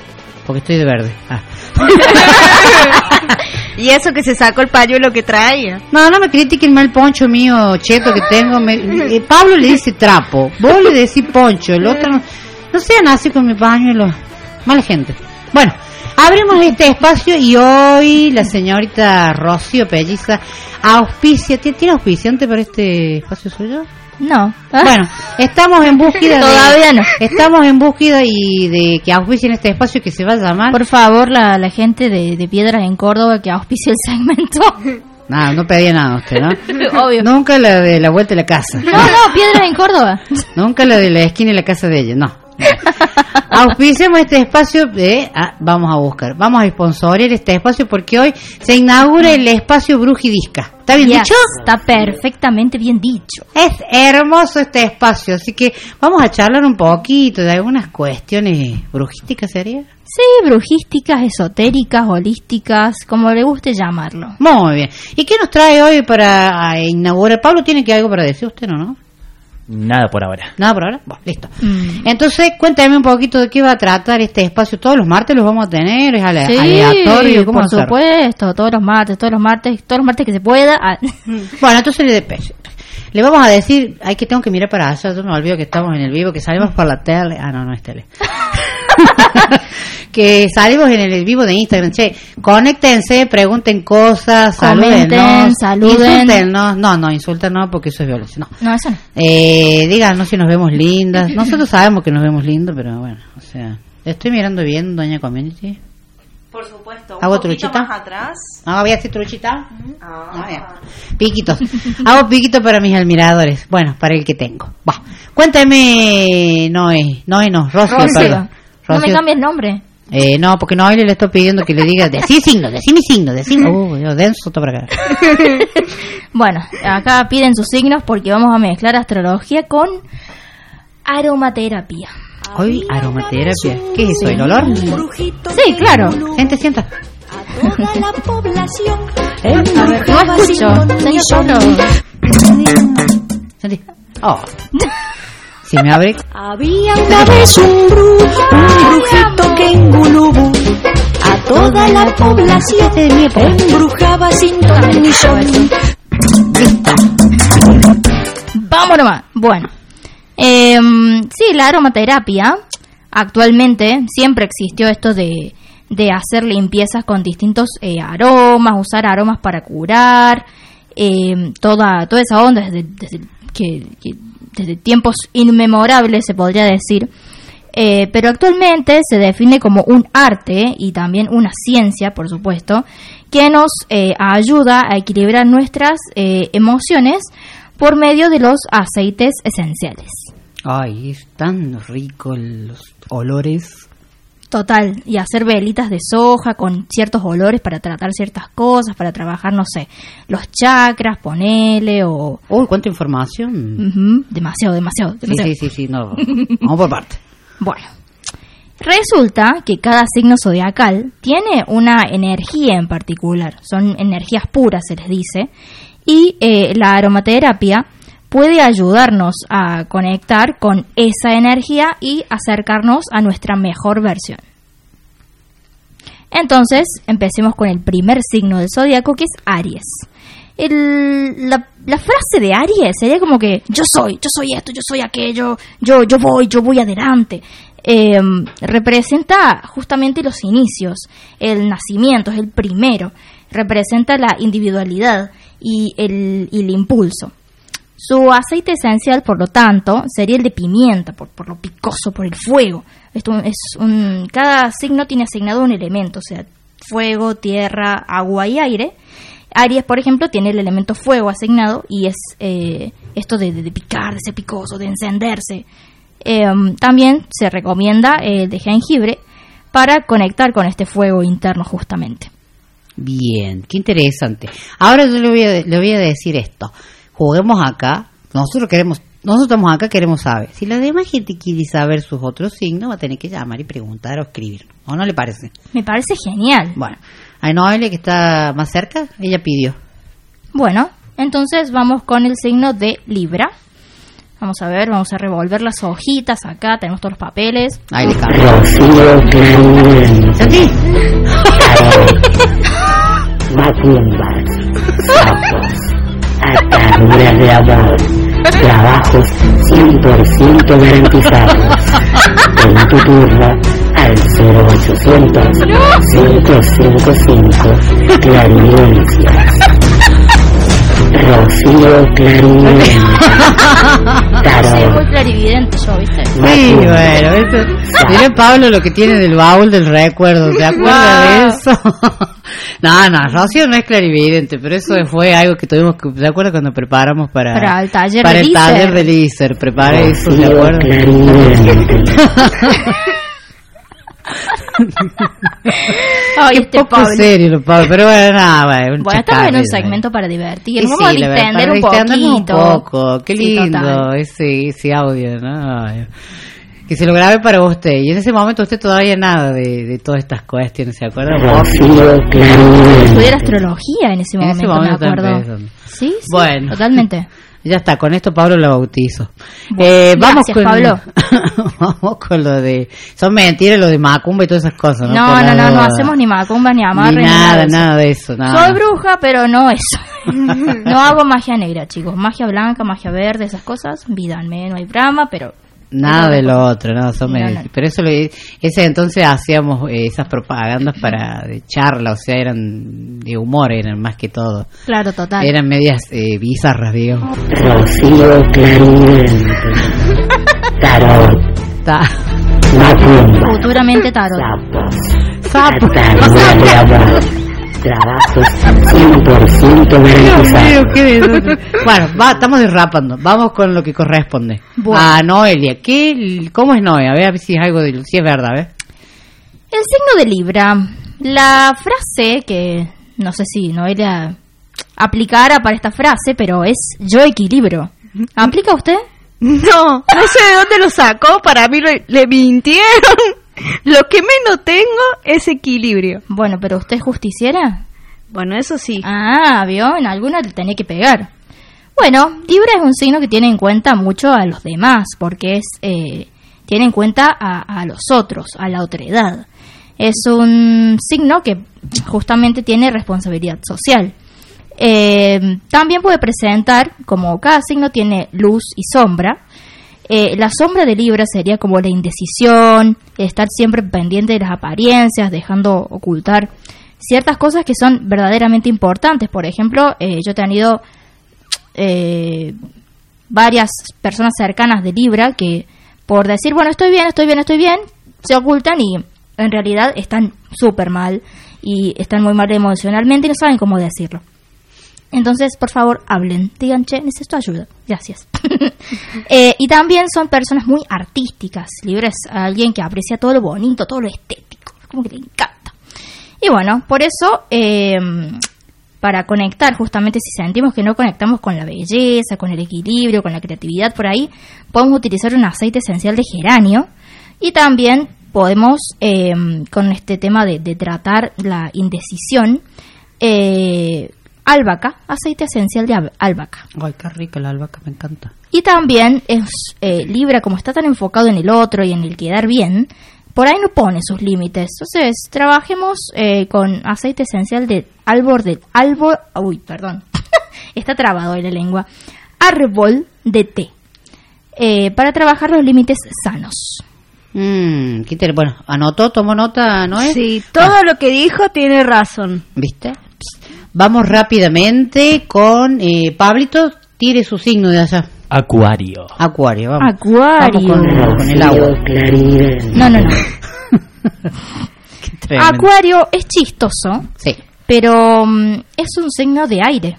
porque estoy de verde. Ah. Y eso que se sacó el pañuelo que traía. No, no me critiquen mal poncho mío, cheto que tengo. Me- eh, Pablo le dice trapo, vos le decís poncho, el otro no, no sean con mi pañuelo. Mala gente. Bueno, abrimos este espacio y hoy la señorita Rocío Pelliza auspicia, ¿tiene tiene auspiciante para este espacio suyo? No. Bueno, estamos en búsqueda de- Todavía no. Estamos en búsqueda y de que auspicien este espacio que se va a llamar. Por favor, la, la gente de, de Piedras en Córdoba que auspicie el segmento. No, no pedía nada usted, ¿no? Obvio. Nunca la de la vuelta a la casa. No, no, Piedras en Córdoba. Nunca la de la esquina y la casa de ella, no. Auspiciemos este espacio de... ah, vamos a buscar, vamos a sponsorear este espacio porque hoy se inaugura el espacio Brujidisca. ¿Está bien Yes, dicho? Está perfectamente bien dicho. Es hermoso este espacio, así que vamos a charlar un poquito de algunas cuestiones brujísticas, ¿sería? Sí, brujísticas, esotéricas, holísticas, como le guste llamarlo. Muy bien. ¿Y qué nos trae hoy para ah, inaugurar? Pablo, ¿tiene que algo para decir usted, no? no? Nada por ahora. Nada por ahora. Bueno, listo. Mm. Entonces, cuéntame un poquito de qué va a tratar este espacio. Todos los martes los vamos a tener, es ale- Sí, aleatorio. ¿Cómo por supuesto, todos los martes, todos los martes, todos los martes que se pueda. Ah, Bueno, entonces le, dep- le vamos a decir, hay que tengo que mirar para allá, yo me olvido que estamos en el vivo, que salimos por la tele. Ah, no, no es tele. que salimos en el vivo de Instagram. Che, conéctense, pregunten cosas, Comenten, salúdennos, saluden. No, no, insulten no, porque eso es violencia. No. No, eso no. Eh, díganos si nos vemos lindas. Nosotros sabemos que nos vemos lindos, pero bueno, o sea, estoy mirando bien, doña Community. Por supuesto. ¿Hago poquito truchita? más atrás. Ah, voy a hacer truchita. Ah. Ah, bien. Piquitos. Hago piquitos para mis admiradores. Bueno, para el que tengo. Va. Cuéntame, Noé. Noé no, Rocío, Rocío. perdón. No me Rocío. cambie el nombre. Eh, no, porque Noé le estoy pidiendo que le diga, decí signo, decí mi signo, decí mi... Uh, yo denso está para acá. Bueno, acá piden sus signos porque vamos a mezclar astrología con aromaterapia. Hoy aromaterapia. ¿Qué es eso? ¿El olor? Sí, claro. Gente, sienta. Toda la población. A ver, no escucho. Señor Pablo. Oh. Si me abre... Había una vez un brujo, un brujito que en Gulubú a toda la población embrujaba sin ton ni son. Vamos nomás. Bueno, em, sí, la aromaterapia, actualmente siempre existió esto de, de hacer limpiezas con distintos eh, aromas, usar aromas para curar, em, toda, toda esa onda desde, desde que, que- desde tiempos inmemorables se podría decir. Eh, pero actualmente se define como un arte y también una ciencia, por supuesto, que nos eh, ayuda a equilibrar nuestras eh, emociones por medio de los aceites esenciales. Ay, es tan rico los olores. Total, y hacer velitas de soja con ciertos olores para tratar ciertas cosas, para trabajar, no sé, los chakras, ponele o... Uy, cuánta información. Ujú, demasiado, demasiado, Sí, demasiado. sí, sí, sí, no. Vamos por parte. Bueno, resulta que cada signo zodiacal tiene una energía en particular, son energías puras, se les dice, Y eh, la aromaterapia puede ayudarnos a conectar con esa energía y acercarnos a nuestra mejor versión. Entonces, empecemos con el primer signo del zodiaco que es Aries. La, frase de Aries sería como que yo soy, yo soy esto, yo soy aquello, yo, yo voy, yo voy adelante. Eh, representa justamente los inicios, el nacimiento, es el primero, representa la individualidad y el, y el impulso. Su aceite esencial, por lo tanto, sería el de pimienta, por, por lo picoso, por el fuego. Esto es un, cada signo tiene asignado un elemento, o sea, fuego, tierra, agua y aire. Aries, por ejemplo, tiene el elemento fuego asignado y es eh, esto de, de- picar, de ser picoso, de encenderse. Eh, también se recomienda el de jengibre para conectar con este fuego interno justamente. Bien, qué interesante. Ahora yo le voy a, le voy a decir esto. Juguemos acá. Nosotros queremos, nosotros estamos acá, queremos saber. Si la demás gente quiere saber sus otros signos, va a tener que llamar y preguntar o escribir. ¿O no le parece? Me parece genial. Bueno, a Noelia que está más cerca, ella pidió. Bueno, entonces vamos con el signo de Libra. Vamos a ver, vamos a revolver las hojitas acá, tenemos todos los papeles. Ahí le sapos, ataduras de amor, trabajos 100% garantizados. En tu turno al 0800 555 Clarividencias. Rocío Clariviente. Sí, Tarot. muy clarividente yo, ¿viste? Sí, bueno, eso. Mire Pablo lo que tiene del baúl del recuerdo, ¿se acuerda de Wow. eso? no, no, Rocío no es clarividente, pero eso fue algo que tuvimos que, ¿se acuerda cuando preparamos para, Para el taller para del el taller ISER? del ISER? Preparé eso, ¿se Rocío acuerda? Clariviente. Ay, Qué este poco Pablo. serio, lo Pablo, pero bueno, nada, bueno, un Bueno, estamos en un segmento para divertir. Y Vamos sí, a distender un poquito. un poco. Qué Sí, lindo total. ese, ese audio, ¿no? Ay, Que se lo grabe para usted. Y en ese momento usted todavía nada de, de todas estas cuestiones, ¿se acuerda? Estudiar astrología en ese En ese momento, momento me acuerdo. Sí, sí, Bueno. totalmente. Ya está, con esto Pablo lo bautizo. Bueno, Eh, vamos gracias, con, Pablo. vamos con lo de... Son mentiras lo de Macumba y todas esas cosas, ¿no? No, no, no, no hacemos ni macumba ni Ni amarre. nada, de eso. nada de eso, nada. Soy bruja, pero no eso. no hago magia negra, chicos. Magia blanca, magia verde, esas cosas. Vídanme, no hay drama, pero Nada de lo otro, no, son No, medios- no. Pero eso, lo- ese entonces hacíamos eh, esas propagandas para de charla, o sea, eran de humor, eran más que todo. claro, total. Eran medias eh, bizarras, digo. Rocío. Tarot. Ta-. Futuramente tarot. Sapos. Amor. Trabajos 100% Dios mío, garantizados. bueno, va, estamos derrapando. Vamos con lo que corresponde. Bueno. A Noelia. ¿Qué, ¿Cómo es Noelia? A ver si es algo de... Si es verdad, ¿ves? El signo de Libra. La frase que no sé si Noelia aplicara para esta frase, pero es yo equilibro. ¿Aplica usted? No, no sé de dónde lo sacó, para mí le mintieron. Lo que menos tengo es equilibrio. Bueno, pero usted es justiciera. Bueno, eso sí. Ah, vio, en alguna le tenía que pegar. Bueno, Libra es un signo que tiene en cuenta mucho a los demás, porque es eh, tiene en cuenta a, a los otros, a la otredad. Es un signo que justamente tiene responsabilidad social. Eh, también puede presentar, como cada signo tiene luz y sombra, eh, la sombra de Libra sería como la indecisión, estar siempre pendiente de las apariencias, dejando ocultar ciertas cosas que son verdaderamente importantes. Por ejemplo, eh, yo he tenido eh, varias personas cercanas de Libra que por decir, bueno, estoy bien, estoy bien, estoy bien, se ocultan y en realidad están súper mal y están muy mal emocionalmente y no saben cómo decirlo. Entonces, por favor, hablen, digan, che, necesito ayuda. Gracias. Eh, y también son personas muy artísticas. Libra es alguien que aprecia todo lo bonito, todo lo estético. Como que le encanta. Y bueno, por eso, eh, para conectar, justamente si sentimos que no conectamos con la belleza, con el equilibrio, con la creatividad por ahí, podemos utilizar un aceite esencial de geranio. Y también podemos, eh, con este tema de, de tratar la indecisión, eh, albahaca, aceite esencial de al- albahaca. Ay, qué rica la albahaca, me encanta. Y también es eh, Libra, como está tan enfocado en el otro y en el quedar bien, por ahí no pone sus límites. Entonces, trabajemos eh, con aceite esencial de árbol de árbol, uy, perdón, está trabado ahí la lengua, árbol de té, eh, para trabajar los límites sanos. Mm, bueno, anotó, tomó nota, ¿no es? Sí, todo lo que dijo tiene razón. ¿Viste? Vamos rápidamente con eh, Pablito, tire su signo de allá. Acuario. Acuario, vamos. Acuario. Vamos con, con el agua. No, no, no. Acuario es chistoso, Sí. pero mm, es un signo de aire.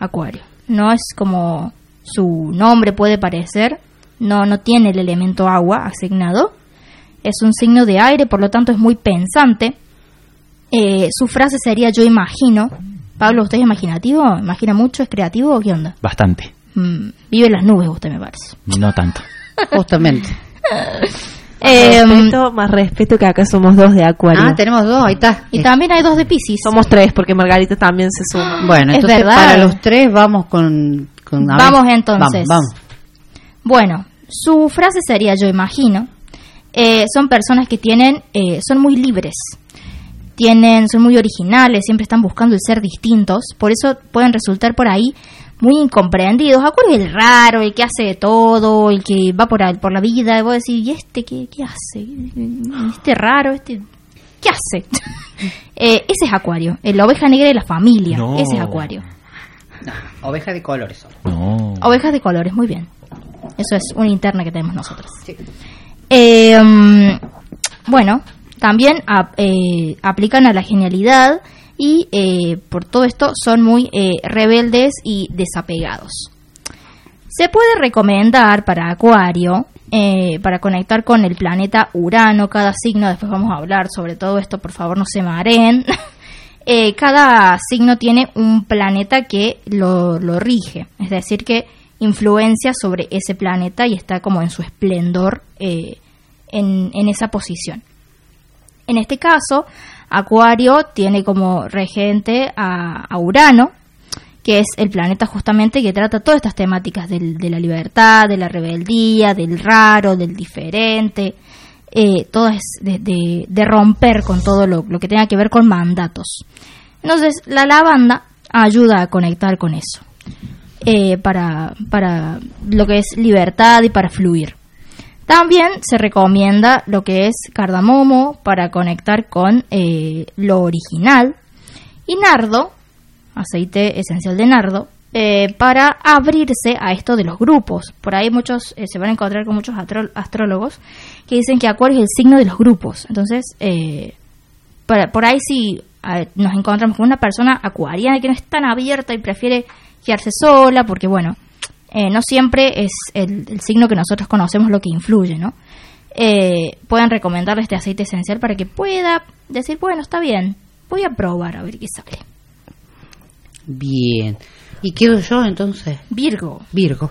Acuario. No es como su nombre puede parecer. No, no tiene el elemento agua asignado. Es un signo de aire, por lo tanto es muy pensante. Eh, su frase sería yo imagino. Pablo, ¿usted es imaginativo? ¿Imagina mucho? ¿Es creativo o qué onda? Bastante. Mm, vive en las nubes usted, me parece. No tanto. Justamente. Eh, respeto, más respeto que acá somos dos de Acuario. Ah, tenemos dos, ahí está. Y también hay dos de Pisces. Somos tres, porque Margarita también se suma. Bueno, Es entonces verdad. para los tres vamos con... con- ver. Vamos entonces. Vamos, vamos. Bueno, su frase sería yo imagino. Eh, son personas que tienen, eh, son muy libres, tienen, son muy originales, siempre están buscando el ser distintos, por eso pueden resultar por ahí muy incomprendidos. Acuerdo el raro, el que hace de todo, el que va por, al- por la vida, y vos decís, ¿y este qué, qué hace? Este raro, este... ¿Qué hace? Eh, ese es Acuario, el oveja negra de la familia, No. ese es Acuario. Oveja de colores. solo. No. Ovejas de colores, muy bien. Eso es una interna que tenemos nosotros. Eh, mm, bueno, también eh, aplican a la genialidad y eh, por todo esto son muy eh, rebeldes y desapegados. Se puede recomendar para Acuario, para conectar con el planeta Urano, cada signo, después vamos a hablar sobre todo esto, por favor no se mareen. Cada signo tiene un planeta que lo, lo rige, es decir, que influencia sobre ese planeta y está como en su esplendor en, en esa posición. En este caso, Acuario tiene como regente a, Urano, que es el planeta justamente que trata todas estas temáticas de la libertad, de la rebeldía, del raro, del diferente, eh, todo de, romper con todo lo, lo que tenga que ver con mandatos. Entonces, la lavanda ayuda a conectar con eso, eh, para, para lo que es libertad y para fluir. También se recomienda lo que es cardamomo para conectar con eh, lo original y nardo, aceite esencial de nardo, eh, para abrirse a esto de los grupos. Por ahí muchos eh, se van a encontrar con muchos astrólogos que dicen que Acuario es el signo de los grupos. Entonces, eh, para- por ahí si nos encontramos con una persona acuariana que no es tan abierta y prefiere quedarse sola, porque bueno, eh, no siempre es el, signo que nosotros conocemos lo que influye, ¿no? Eh, pueden recomendarle este aceite esencial para que pueda decir, bueno, está bien, voy a probar a ver qué sale. Bien. ¿Y quedo yo entonces? Virgo. Virgo.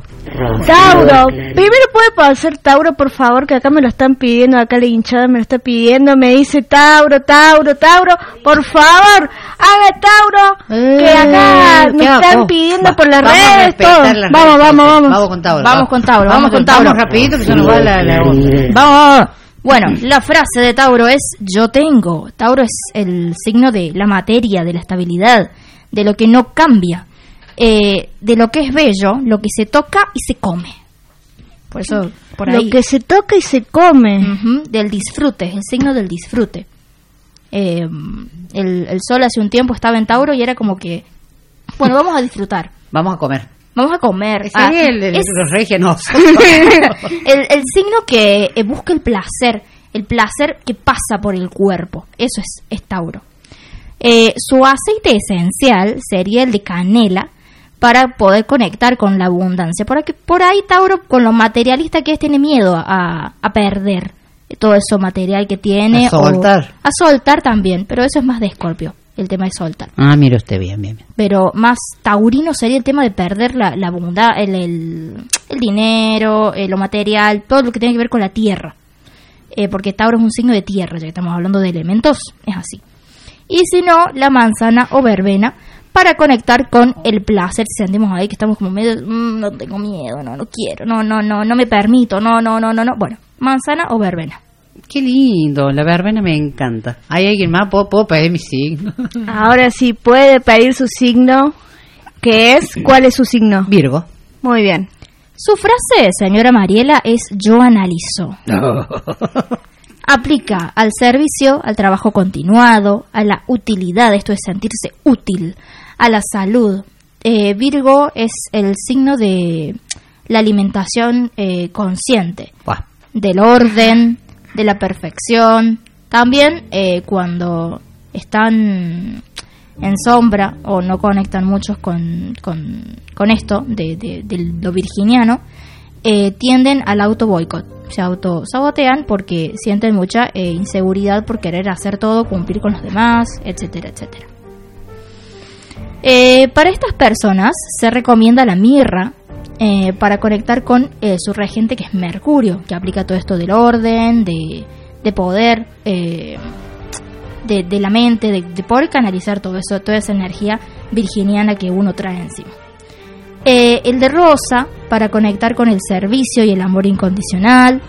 Tauro, primero puede pasar Tauro, por favor, que acá me lo están pidiendo, acá la hinchada me lo está pidiendo, me dice Tauro, Tauro, Tauro, por favor, haga Tauro, que acá nos ¿qué hago? están pidiendo Va- por las vamos redes, respetar todo. las Vamos, redes, vamos, vamos. Vamos con Tauro. Vamos con Tauro, vamos con Tauro. Vamos rapidito que se nos va la, la Vamos, vamos. Bueno, la frase de Tauro es yo tengo. Tauro es el signo de la materia, de la estabilidad, de lo que no cambia, eh, de lo que es bello, lo que se toca y se come. Por eso, por Lo ahí. que se toca y se come. Del disfrute, es el signo del disfrute. Eh, el, el sol hace un tiempo estaba en Tauro y era como que, bueno, vamos a disfrutar. Vamos a comer. Vamos a comer. Ese Ah, es el de es- los regios. el, el signo que eh, busca el placer, el placer que pasa por el cuerpo. Eso es, es Tauro. Eh, su aceite esencial sería el de canela para poder conectar con la abundancia. Por, aquí, por ahí Tauro, con lo materialista que es, tiene miedo a, a perder todo eso material que tiene. A soltar. o- a soltar también, pero eso es más de Escorpio, el tema de soltar. Ah, mire usted, bien, bien. bien. Pero más taurino sería el tema de perder la, la el, el, el dinero, eh, lo material, todo lo que tiene que ver con la tierra. Eh, porque Tauro es un signo de tierra, ya que estamos hablando de elementos, es así. Y si no, la manzana o verbena para conectar con el placer. Si sentimos ahí que estamos como medio, "Mm, no tengo miedo, no, no quiero, no, no, no, no me permito, no, no, no, no, no. Bueno, manzana o verbena. Qué lindo, la verbena me encanta. ¿Hay alguien más? ¿Puedo, puedo pedir mi signo? Ahora sí puede pedir su signo, que es, ¿cuál es su signo? Virgo. Muy bien. Su frase, señora Mariela, es yo analizo. Aplica al servicio, al trabajo continuado, a la utilidad, esto es sentirse útil, a la salud. Eh, Virgo es el signo de la alimentación eh, consciente, Buah. del orden, de la perfección. También eh, cuando están en sombra o no conectan muchos con, con, con esto de, de- de lo virginiano, eh, tienden al auto boicot. Se autosabotean porque sienten mucha eh, inseguridad por querer hacer todo, cumplir con los demás, etcétera, etcétera. Eh, para estas personas se recomienda la mirra eh, para conectar con eh, su regente que es Mercurio, que aplica todo esto del orden, de, de poder, de, la mente, de, de poder canalizar todo eso, toda esa energía virginiana que uno trae encima. El de rosa para conectar con el servicio y el amor incondicional.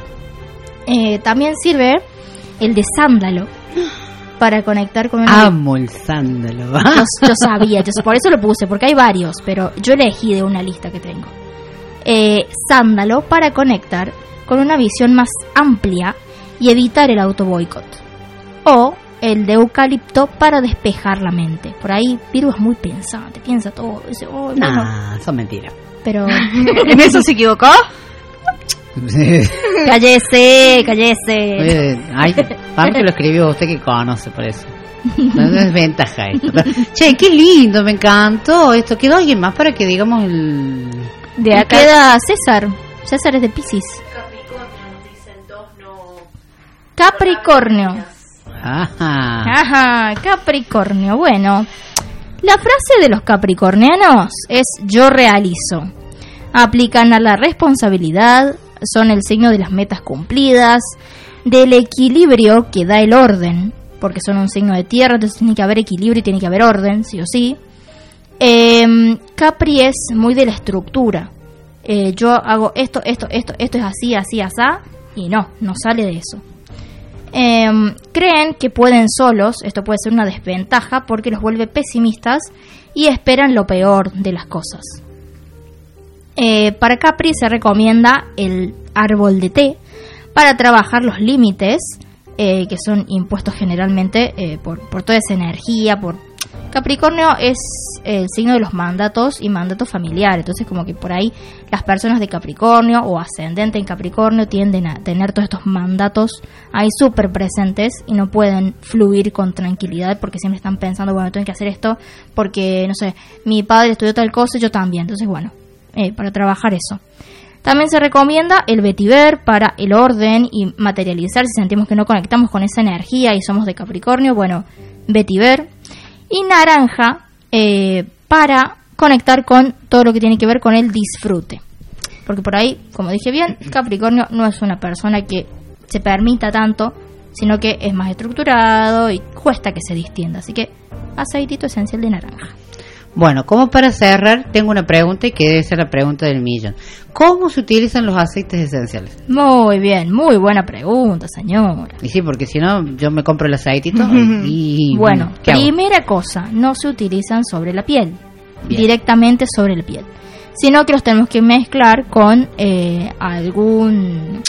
También sirve el de sándalo para conectar con el Amo el sándalo. yo, yo sabía, yo- por eso lo puse, porque hay varios, pero yo elegí de una lista que tengo. Eh, sándalo para conectar con una visión más amplia y evitar el auto boicot. O el de eucalipto para despejar la mente. Por ahí Virgo es muy pensante, piensa todo. Dice, "Oh, bueno". Nah, son mentiras. pero ¿En eso se equivocó? cállese, cállese. Oye, Ay, para que lo escribió usted que conoce por eso. No, no es ventaja esto. Pero, che, qué lindo, me encantó esto. ¿Quedó alguien más para que digamos el... De acá queda César. César es de Pisces. Capricornio. Ajá. Ajá, Capricornio. Bueno, la frase de los capricornianos es yo realizo. Aplican a la responsabilidad, son el signo de las metas cumplidas, del equilibrio que da el orden, porque son un signo de tierra, entonces tiene que haber equilibrio y tiene que haber orden, sí o sí. Em, Capri es muy de la estructura. Eh, yo hago esto, esto, esto, esto es así, así, así, y no, no sale de eso. Em, creen que pueden solos, esto puede ser una desventaja porque los vuelve pesimistas y esperan lo peor de las cosas. Eh, para Capri se recomienda el árbol de té para trabajar los límites eh, que son impuestos generalmente eh, por, por toda esa energía, por Capricornio es el signo de los mandatos y mandatos familiares, entonces como que por ahí las personas de Capricornio o ascendente en Capricornio tienden a tener todos estos mandatos ahí súper presentes y no pueden fluir con tranquilidad porque siempre están pensando, bueno, tengo que hacer esto porque, no sé, mi padre estudió tal cosa y yo también, entonces bueno, eh, para trabajar eso. También se recomienda el vetiver para el orden y materializar si sentimos que no conectamos con esa energía y somos de Capricornio, bueno, vetiver y naranja eh, para conectar con todo lo que tiene que ver con el disfrute. Porque por ahí, como dije bien, Capricornio no es una persona que se permita tanto, sino que es más estructurado y cuesta que se distienda. Así que aceitito esencial de naranja. Bueno, como para cerrar, tengo una pregunta y que debe ser la pregunta del millón. ¿Cómo se utilizan los aceites esenciales? Muy bien, muy buena pregunta, señora. Y sí, porque si no, yo me compro el aceitito y... Bueno, primera cosa, no se utilizan sobre la piel, Bien. directamente sobre la piel, sino que los tenemos que mezclar con eh, algún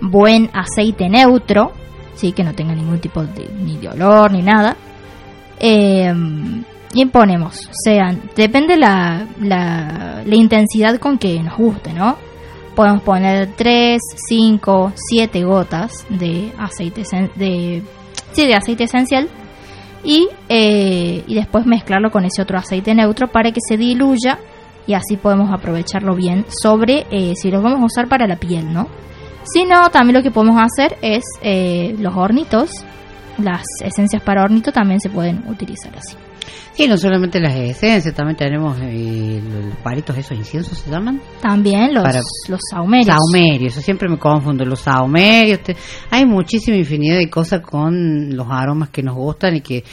buen aceite neutro, sí, que no tenga ningún tipo de, ni de olor ni nada. Eh, y ponemos, sean, depende la, la, la intensidad con que nos guste, ¿no? Podemos poner 3, 5, 7 gotas de aceite, de, sí, de aceite esencial y, eh, y después mezclarlo con ese otro aceite neutro para que se diluya y así podemos aprovecharlo bien sobre eh, si los vamos a usar para la piel, ¿no? Si no, también lo que podemos hacer es eh, los hornitos, las esencias para hornito también se pueden utilizar así. Sí, no solamente las esencias, también tenemos eh, los palitos esos inciensos, ¿se llaman? También los, Para- los saumerios. Saumerios, yo siempre me confundo, los saumerios, te- hay muchísima infinidad de cosas con los aromas que nos gustan y que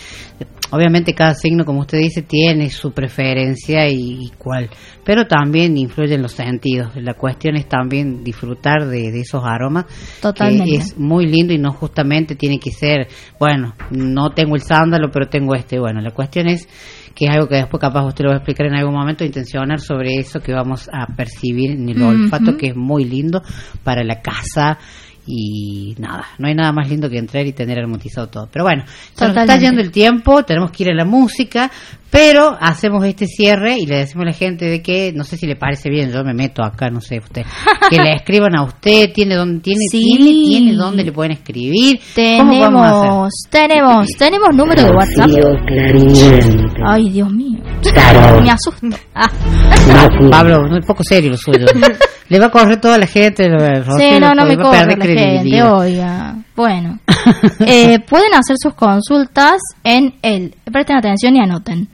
obviamente cada signo, como usted dice, tiene su preferencia y, y cuál, pero también influyen los sentidos. La cuestión es también disfrutar de, de esos aromas. que Totalmente. es muy lindo y no justamente tiene que ser, bueno, no tengo el sándalo, pero tengo este. Bueno, la cuestión es que es algo que después capaz usted lo va a explicar en algún momento, intencionar sobre eso que vamos a percibir en el olfato, que es muy lindo para la casa y nada, no hay nada más lindo que entrar y tener armonizado todo. Pero bueno, se nos está yendo el tiempo, tenemos que ir a la música, pero hacemos este cierre y le decimos a la gente de que, no sé si le parece bien, yo me meto acá, no sé usted, que le escriban a usted, tiene donde tiene, Sí. tiene, tiene donde le pueden escribir. Tenemos, tenemos, tenemos número de WhatsApp. Ay, Dios mío. Claro. Me asusto. Ah. Pablo, no es poco serio lo suyo. le va a correr toda la gente. Sí, no, no me corre la gente, oiga. Bueno, eh, pueden hacer sus consultas en el, presten atención y anoten,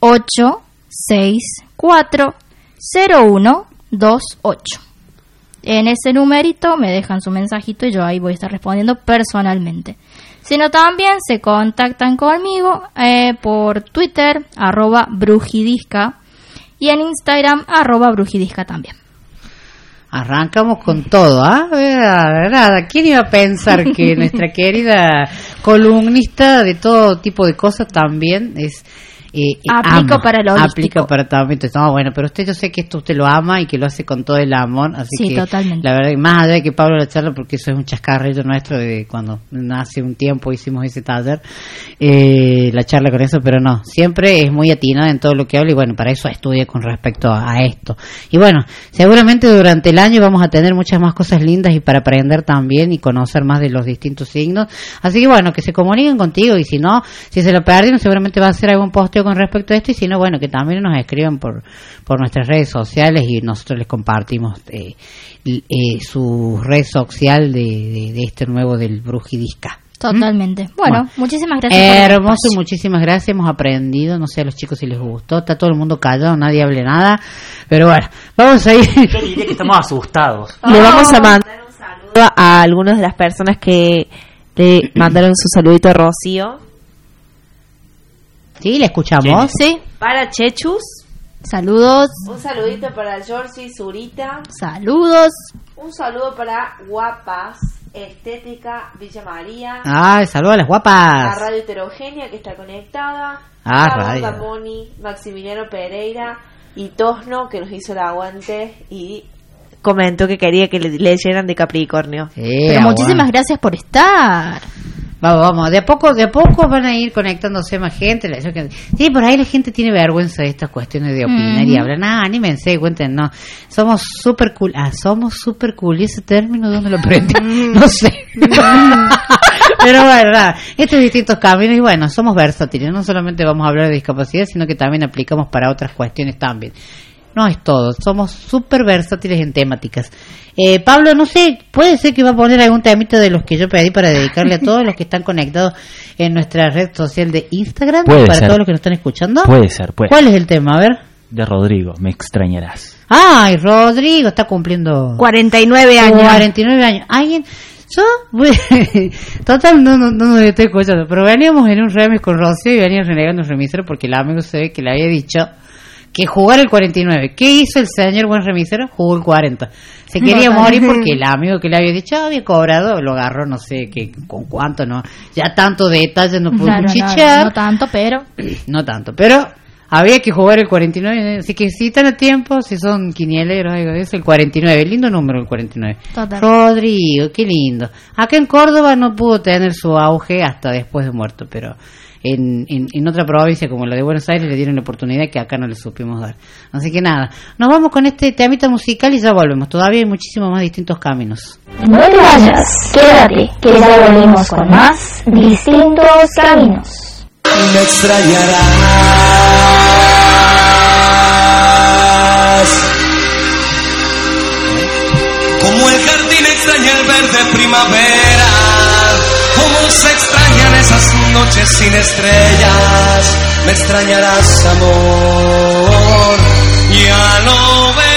351-864-0128. En ese numerito me dejan su mensajito y yo ahí voy a estar respondiendo personalmente. Sino también se contactan conmigo eh, por Twitter, arroba brujidisca, y en Instagram, arroba brujidisca también. Arrancamos con todo, ¿ah? Nada. ¿Quién iba a pensar que nuestra querida columnista de todo tipo de cosas también es... eh, Aplica ama, para lo Aplica para todo. No, bueno, pero usted yo sé que esto usted lo ama y que lo hace con todo el amor, así Sí, que totalmente. la verdad, más allá de que Pablo la charla, porque eso es un chascarrillo nuestro de cuando hace un tiempo hicimos ese taller, eh, la charla con eso, pero no, siempre es muy atinada en todo lo que habla y bueno, para eso estudia con respecto a, a esto. Y bueno, seguramente durante el año vamos a tener muchas más cosas lindas y para aprender también y conocer más de los distintos signos. Así que bueno, que se comuniquen contigo y si no, si se lo perdieron, seguramente va a hacer algún posteo con respecto a esto y si no, bueno, que también nos escriban por, por nuestras redes sociales y nosotros les compartimos eh, eh, su red social de, de, de este nuevo del Brujidisca. Totalmente. Bueno, Bueno. muchísimas gracias. por el Hermoso, espacio. muchísimas gracias. Hemos aprendido. No sé a los chicos si les gustó. Está todo el mundo callado, nadie hable nada. Pero bueno, vamos a ir. Yo diría que estamos asustados. Le vamos a mandar un saludo a algunas de las personas que le mandaron su saludito a Rocío. Sí, le escuchamos. Sí. Para Chechus. Saludos. Un saludito para Georgie Zurita. Saludos. Un saludo para Guapas, Estética, Villa María. Ay, saludos a las A guapas. Radio Heterogénea que está conectada. Ah, a radio. Gamoni, Maximiliano Pereira y Tosno que nos hizo el aguante y comentó que quería que le leyeran de Capricornio. Pero muchísimas gracias por estar. Vamos, vamos, de a poco, de a poco van a ir conectándose más gente. Sí, por ahí la gente tiene vergüenza de estas cuestiones de opinar y hablar. Ah, anímense, cuenten, no. Somos super cool. Ah, somos super cool. ¿Y ese término dónde lo aprendí? no sé. Pero bueno, nada, estos distintos caminos y bueno, somos versátiles. No solamente vamos a hablar de discapacidad, sino que también aplicamos para otras cuestiones también. No es todo, somos súper versátiles en temáticas. Eh, Pablo, no sé, puede ser que va a poner algún temita de los que yo pedí para dedicarle a todos los que están conectados en nuestra red social de Instagram, Puede para ser. todos los que nos están escuchando. Puede ser, puede ¿Cuál es el tema? A ver. De Rodrigo, me extrañarás. Ay, Rodrigo está cumpliendo 49 años. 49 años. Alguien, yo, total, no, no, no nos estoy escuchando, pero veníamos en un remix con Rocío y veníamos renegando un remisero porque el amigo se ve que le había dicho que jugar el 49. ¿Qué hizo el señor buen remisero? Jugó el 40. Se quería morir porque el amigo que le había dicho había cobrado, lo agarró, no sé qué, con cuánto, no. Ya tanto detalle no pudo Claro, no, cuchichear. no tanto, pero No tanto, pero había que jugar el 49, así que si están a tiempo, si son quinieleros, algo de eso, el 49, lindo número el 49. Total. Rodrigo, qué lindo. Acá en Córdoba no pudo tener su auge hasta después de muerto, pero en, en, en otra provincia como la de Buenos Aires le dieron la oportunidad que acá no le supimos dar. Así que nada, nos vamos con este temita musical y ya volvemos. Todavía hay muchísimos más distintos caminos. No te vayas, quédate, que ya volvemos con más distintos caminos. Me extrañarás. Como el jardín extraña el verde primavera Como se extrañan esas noches sin estrellas Me extrañarás amor. Ya lo verás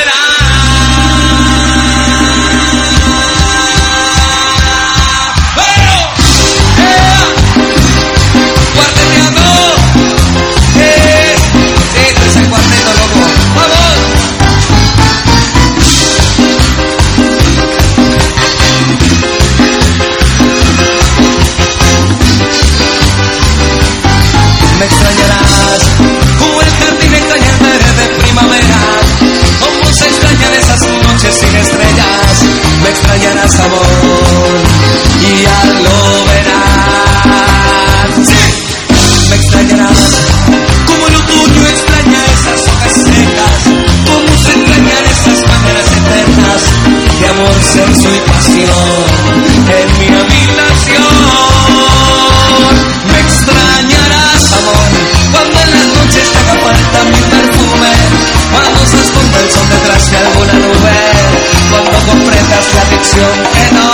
sabor y ya lo verás. ¡Sí! Me extrañarás como el otoño extraña esas hojas secas, como se extrañan esas maneras eternas de amor, sexo y pasión en mi habitación. Me extrañarás, amor, cuando en las noches te haga falta mi perfume, vamos a esconder el sol detrás de alguna nube cuando comprendas la canción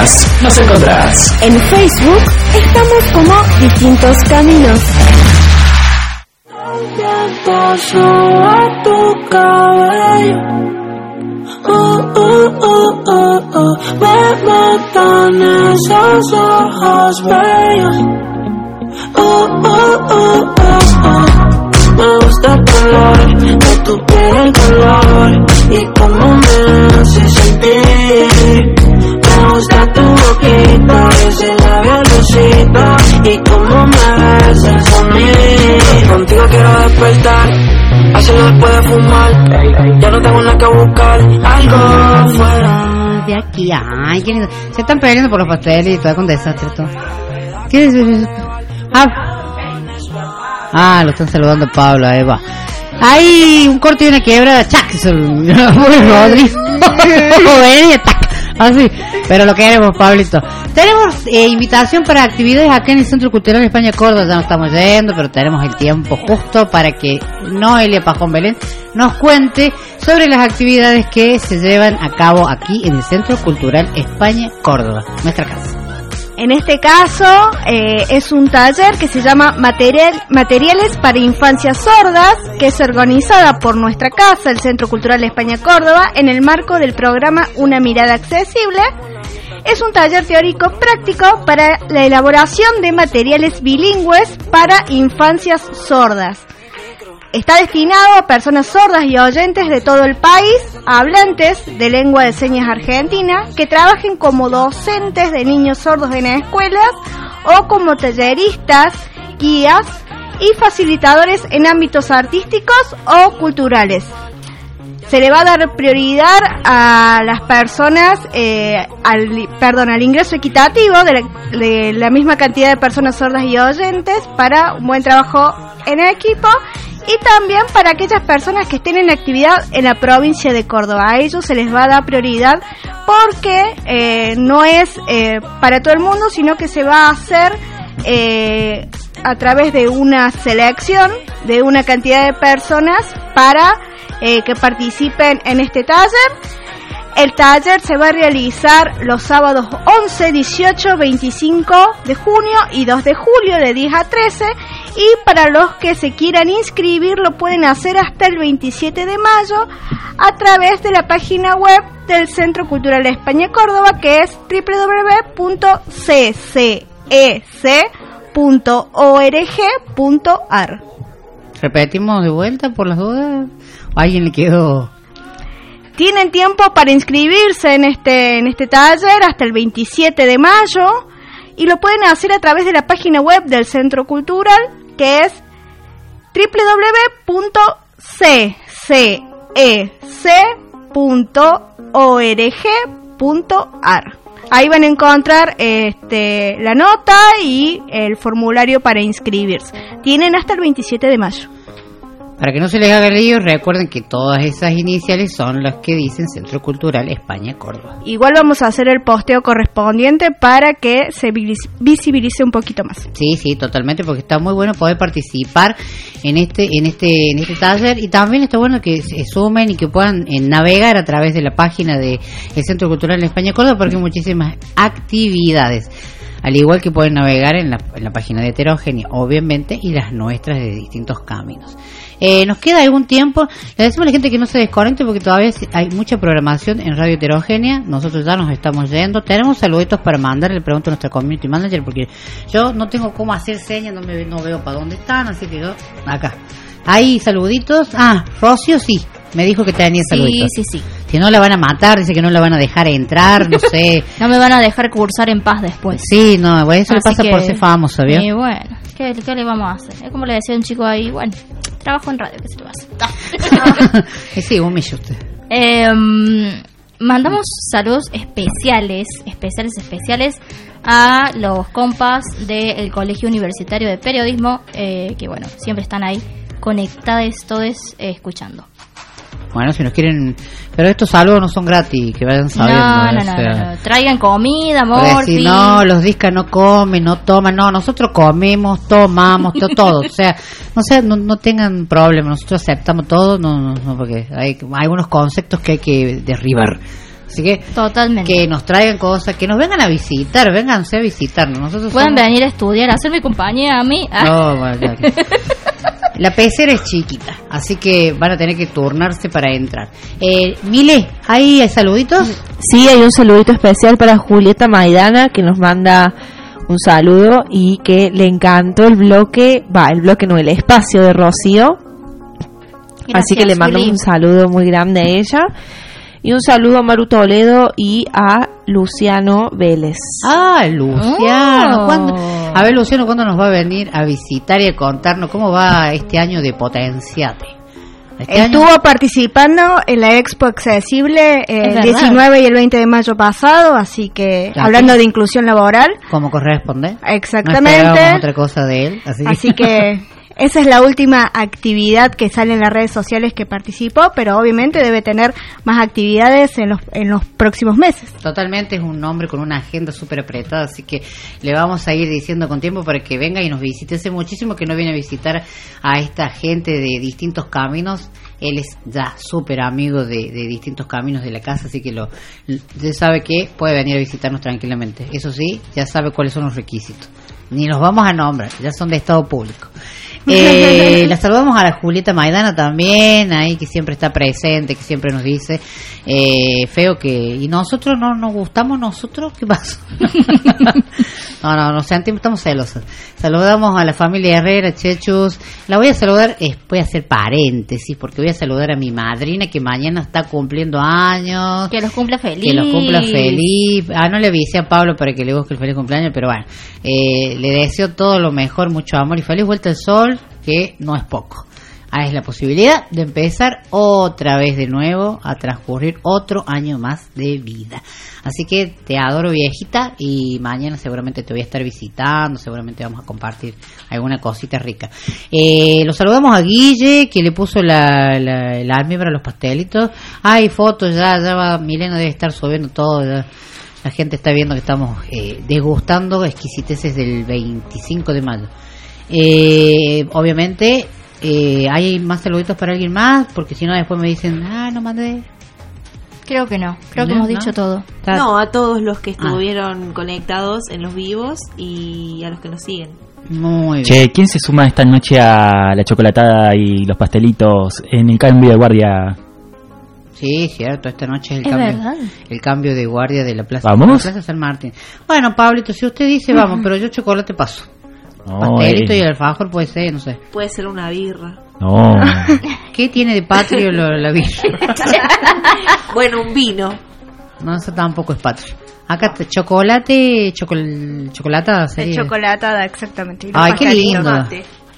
Nos buscas, nos encontrás. En Facebook estamos como Distintos Caminos. paso a tu cabello. Oh, oh, oh, oh, oh. Me matan esos ojos bellos. Después de fumar. Ya no tengo nada que buscar, algo afuera. De aquí, ay, qué lindo. Se están peleando por los pasteles y todo con desastre todo. ¿Qué es eso? Ah, ah, lo están saludando Pablo, a Eva. Hay un corte y una quiebra, ¡chac! Se lo- Así, pero lo queremos, Pablito. Tenemos eh, invitación para actividades acá en el Centro Cultural España Córdoba, ya no estamos yendo, pero tenemos el tiempo justo para que Noelia Pajón Belén nos cuente sobre las actividades que se llevan a cabo aquí en el Centro Cultural España Córdoba, nuestra casa. En este caso eh, es un taller que se llama Material, Materiales para Infancias Sordas, que es organizada por nuestra casa, el Centro Cultural España Córdoba, en el marco del programa Una Mirada Accesible. Es un taller teórico práctico para la elaboración de materiales bilingües para infancias sordas. Está destinado a personas sordas y oyentes de todo el país, hablantes de lengua de señas argentina, que trabajen como docentes de niños sordos en escuelas o como talleristas, guías y facilitadores en ámbitos artísticos o culturales. Se le va a dar prioridad a las personas, eh, al, perdón, al ingreso equitativo de la, misma cantidad de personas sordas y oyentes para un buen trabajo en equipo y también para aquellas personas que estén en actividad en la provincia de Córdoba. A ellos se les va a dar prioridad porque eh, no es eh, para todo el mundo, sino que se va a hacer eh, a través de una selección de una cantidad de personas para que participen en este taller. El taller se va a realizar los sábados 11, 18, 25 de junio y 2 de julio de 10 a 13 y para los que se quieran inscribir lo pueden hacer hasta el 27 de mayo a través de la página web del Centro Cultural España Córdoba que es www.ccec.org.ar. Repetimos de vuelta por las dudas. ¿A alguien le quedó? Tienen tiempo para inscribirse en este, en este taller hasta el 27 de mayo y lo pueden hacer a través de la página web del Centro Cultural que es www.cec.org.ar. Ahí van a encontrar este, la nota y el formulario para inscribirse. Tienen hasta el 27 de mayo. Para que no se les haga lío, recuerden que todas esas iniciales son las que dicen Centro Cultural España Córdoba. Igual vamos a hacer el posteo correspondiente para que se vis- visibilice un poquito más. Sí, sí, totalmente, porque está muy bueno poder participar en este, en este, en este taller y también está bueno que se sumen y que puedan eh, navegar a través de la página del Centro Cultural España Córdoba, porque hay muchísimas actividades. Al igual que pueden navegar en la, en la página de Heterogénea, obviamente, y las nuestras de distintos caminos. Eh, nos queda algún tiempo. Le decimos a la gente que no se desconecte porque todavía hay mucha programación en Radio Heterogénea. Nosotros ya nos estamos yendo. Tenemos saluditos para mandar. Le pregunto a nuestra community manager porque yo no tengo cómo hacer señas, no, me, no veo para dónde están. Así que yo, acá. Hay saluditos. Ah, Rocio sí. Me dijo que tenía Sí, saluditos. sí, sí. Que no la van a matar, dice que no la van a dejar entrar, no sé. No me van a dejar cursar en paz después. Sí, no, bueno, eso le pasa que- por ser famoso, ¿vio? Y bueno, ¿qué, qué le vamos a hacer? Es como le decía un chico ahí, bueno, trabajo en radio, ¿qué se le va a hacer? Eh, sí, humillo usted. Eh, mm, mandamos saludos especiales, especiales, especiales a los compas del Colegio Universitario de Periodismo, eh, que bueno, siempre están ahí conectados todos eh, escuchando. Bueno, si nos quieren... Pero estos saludos no son gratis, que vayan sabiendo. no, no, O no, sea, no, no. Traigan comida, amor, si no, los discas no comen, no toman, no, nosotros comemos, tomamos, to- todo, o sea, no sé, no, no tengan problema, nosotros aceptamos todo, no, no, no, porque hay algunos conceptos que hay que derribar. Así que Totalmente. que nos traigan cosas, que nos vengan a visitar, vénganse a visitarnos. Nosotros Pueden somos- venir a estudiar, a hacerme compañía a mí. Ah. No, bueno, ya que- La pecera es chiquita, así que van a tener que turnarse para entrar. Eh, Mile, ¿hay saluditos? Sí, hay un saludito especial para Julieta Maidana que nos manda un saludo y que le encantó el bloque, va, el bloque no, el espacio de Rocío. Así que le mando Juli. un saludo muy grande a ella. Y un saludo a Maru Toledo y a Luciano Vélez. Ah, Luciano. Oh. ¿cuándo- A ver, Luciano, ¿cuándo nos va a venir a visitar y a contarnos cómo va este año de Potenciate? Este año- Estuvo participando en la Expo Accesible eh, Es el verdad. 19 y el 20 de mayo pasado, así que Ya, hablando sí. de inclusión laboral, ¿Cómo corresponde? Exactamente. No otra cosa de él. Así, así que esa es la última actividad que sale en las redes sociales que participó, pero obviamente debe tener más actividades en los, en los próximos meses. Totalmente es un hombre con una agenda súper apretada, así que le vamos a ir diciendo con tiempo para que venga y nos visite. Hace muchísimo que no viene a visitar a esta gente de distintos caminos. Él es ya súper amigo de, de distintos caminos de la casa, así que lo, ya sabe que puede venir a visitarnos tranquilamente. Eso sí, ya sabe cuáles son los requisitos. Ni los vamos a nombrar, ya son de estado público. Eh, la saludamos a la Julieta Maidana también, ahí que siempre está presente, que siempre nos dice, eh, feo que, y nosotros no nos gustamos nosotros, ¿qué pasa? no, no, no sentimos, estamos celosos. Saludamos a la familia Herrera, Chechus, la voy a saludar, eh, voy a hacer paréntesis, porque voy a saludar a mi madrina que mañana está cumpliendo años. Que los cumpla feliz. Que los cumpla feliz. Ah, no le avisé a Pablo para que le busque el feliz cumpleaños, pero bueno, eh, le deseo todo lo mejor, mucho amor y feliz vuelta al sol, que no es poco. Ah, es la posibilidad de empezar otra vez de nuevo a transcurrir otro año más de vida. Así que te adoro viejita y mañana seguramente te voy a estar visitando, seguramente vamos a compartir alguna cosita rica. Eh, lo saludamos a Guille que le puso la, la, a los pastelitos. Hay fotos ya, ya va, Milena debe estar subiendo todo. La gente está viendo que estamos eh, degustando exquisiteces del 25 de mayo. Eh, obviamente, eh, ¿hay más saluditos para alguien más? Porque si no, después me dicen, ah, no mandé. Creo que no, creo que ¿No? hemos ¿No? dicho todo. No, a todos los que Ah. estuvieron conectados en los vivos y a los que nos siguen. Muy bien. Che, ¿quién se suma esta noche a la chocolatada y los pastelitos en el cambio de guardia? Sí, cierto, esta noche es el Es cambio, verdad. el cambio de guardia de la plaza, ¿Vamos? la plaza San Martín. Bueno, Pablito, si usted dice vamos, pero yo chocolate paso. No, Pastelito eh, y alfajor puede ser, no sé. Puede ser una birra. no. ¿Qué tiene de patrio lo- la birra? bueno, un vino. No, eso tampoco es patrio. Acá te- chocolate, chocol, chocolata El sería. chocolatada, exactamente. Ay, qué lindo.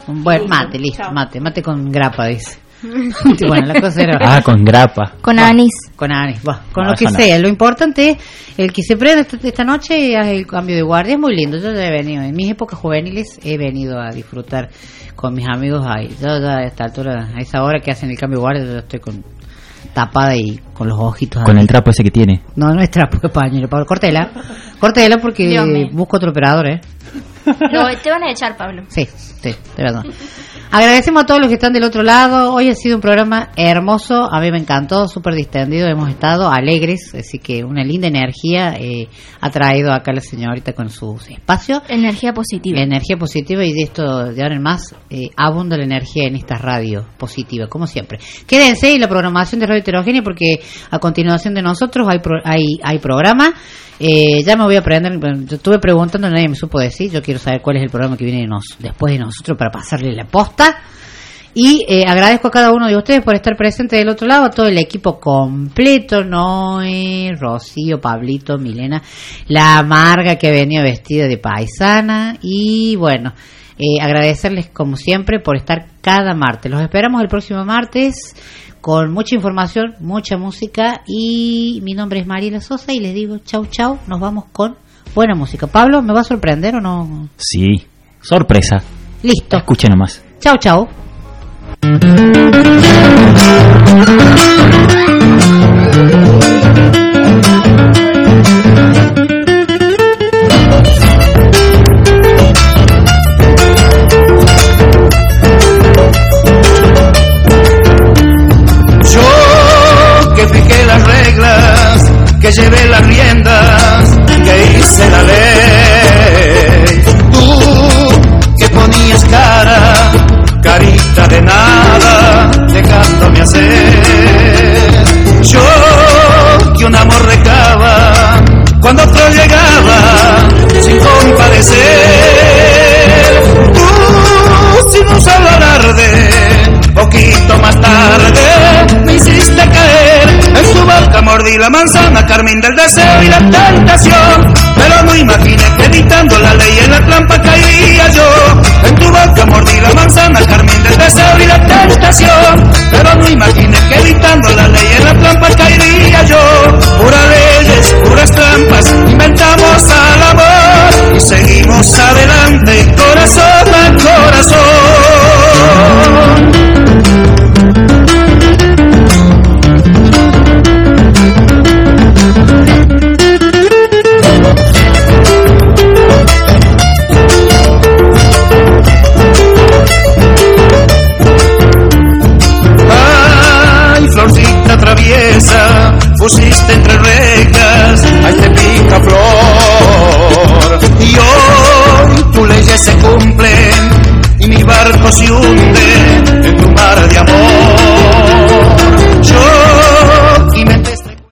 Bueno, mate, listo, mate, mate con grapa, dice. bueno, la cosa era... Ah, con grapa. Con anís. Con anís, con No, lo que no. sea. Lo importante es el que se prende esta, esta noche y haga el cambio de guardia. Es muy lindo. Yo ya he venido, en mis épocas juveniles, he venido a disfrutar con mis amigos ahí. Yo ya a esta altura, a esa hora que hacen el cambio de guardia, yo estoy con tapada y con los ojitos. Con ahí. el trapo ese que tiene. No, no es trapo de pañuelo, Pablo. Cortela. Cortela porque busco otro operador, ¿eh? No, te van a echar, Pablo. Sí, sí, de verdad. Agradecemos a todos los que están del otro lado. Hoy ha sido un programa hermoso. A mí me encantó, súper distendido. Hemos estado alegres, así que una linda energía eh, ha traído acá la señorita con sus espacios. Energía positiva. Energía positiva y de esto de ahora en más eh, abunda la energía en esta radio positiva, como siempre. Quédense en la programación de Radio Heterogénea porque a continuación de nosotros hay pro- hay, hay programa. Eh, ya me voy a aprender, yo estuve preguntando, nadie me supo decir, yo quiero saber cuál es el programa que viene de nos, después de nosotros para pasarle la posta. Y eh, agradezco a cada uno de ustedes por estar presente del otro lado, a todo el equipo completo, Noé, Rocío, Pablito, Milena, la amarga que venía vestida de paisana y bueno, eh, agradecerles como siempre por estar cada martes. Los esperamos el próximo martes con mucha información, mucha música y mi nombre es Mariela Sosa y les digo chau chau, nos vamos con buena música. Pablo, ¿me va a sorprender o no? Sí. Sorpresa. Listo. Escuche nomás. Chau chau. Llevé las riendas, que hice la ley. Tú que ponías cara, carita de nada, dejándome hacer. Yo que un amor recaba, cuando otro llegaba, sin compadecer. Tú sin un solo alarde, boca mordí la manzana carmín del deseo y la tentación. Pero no imaginé que evitando la ley en la trampa caería yo. En tu boca mordí la manzana carmín del deseo y la tentación. Pero no imaginé que evitando la ley en la trampa caería yo. Puras leyes puras trampas inventamos al amor. Y seguimos adelante corazón a corazón pusiste entre reglas a este picaflor. Y hoy tu leyes se cumplen y mi barco se hunde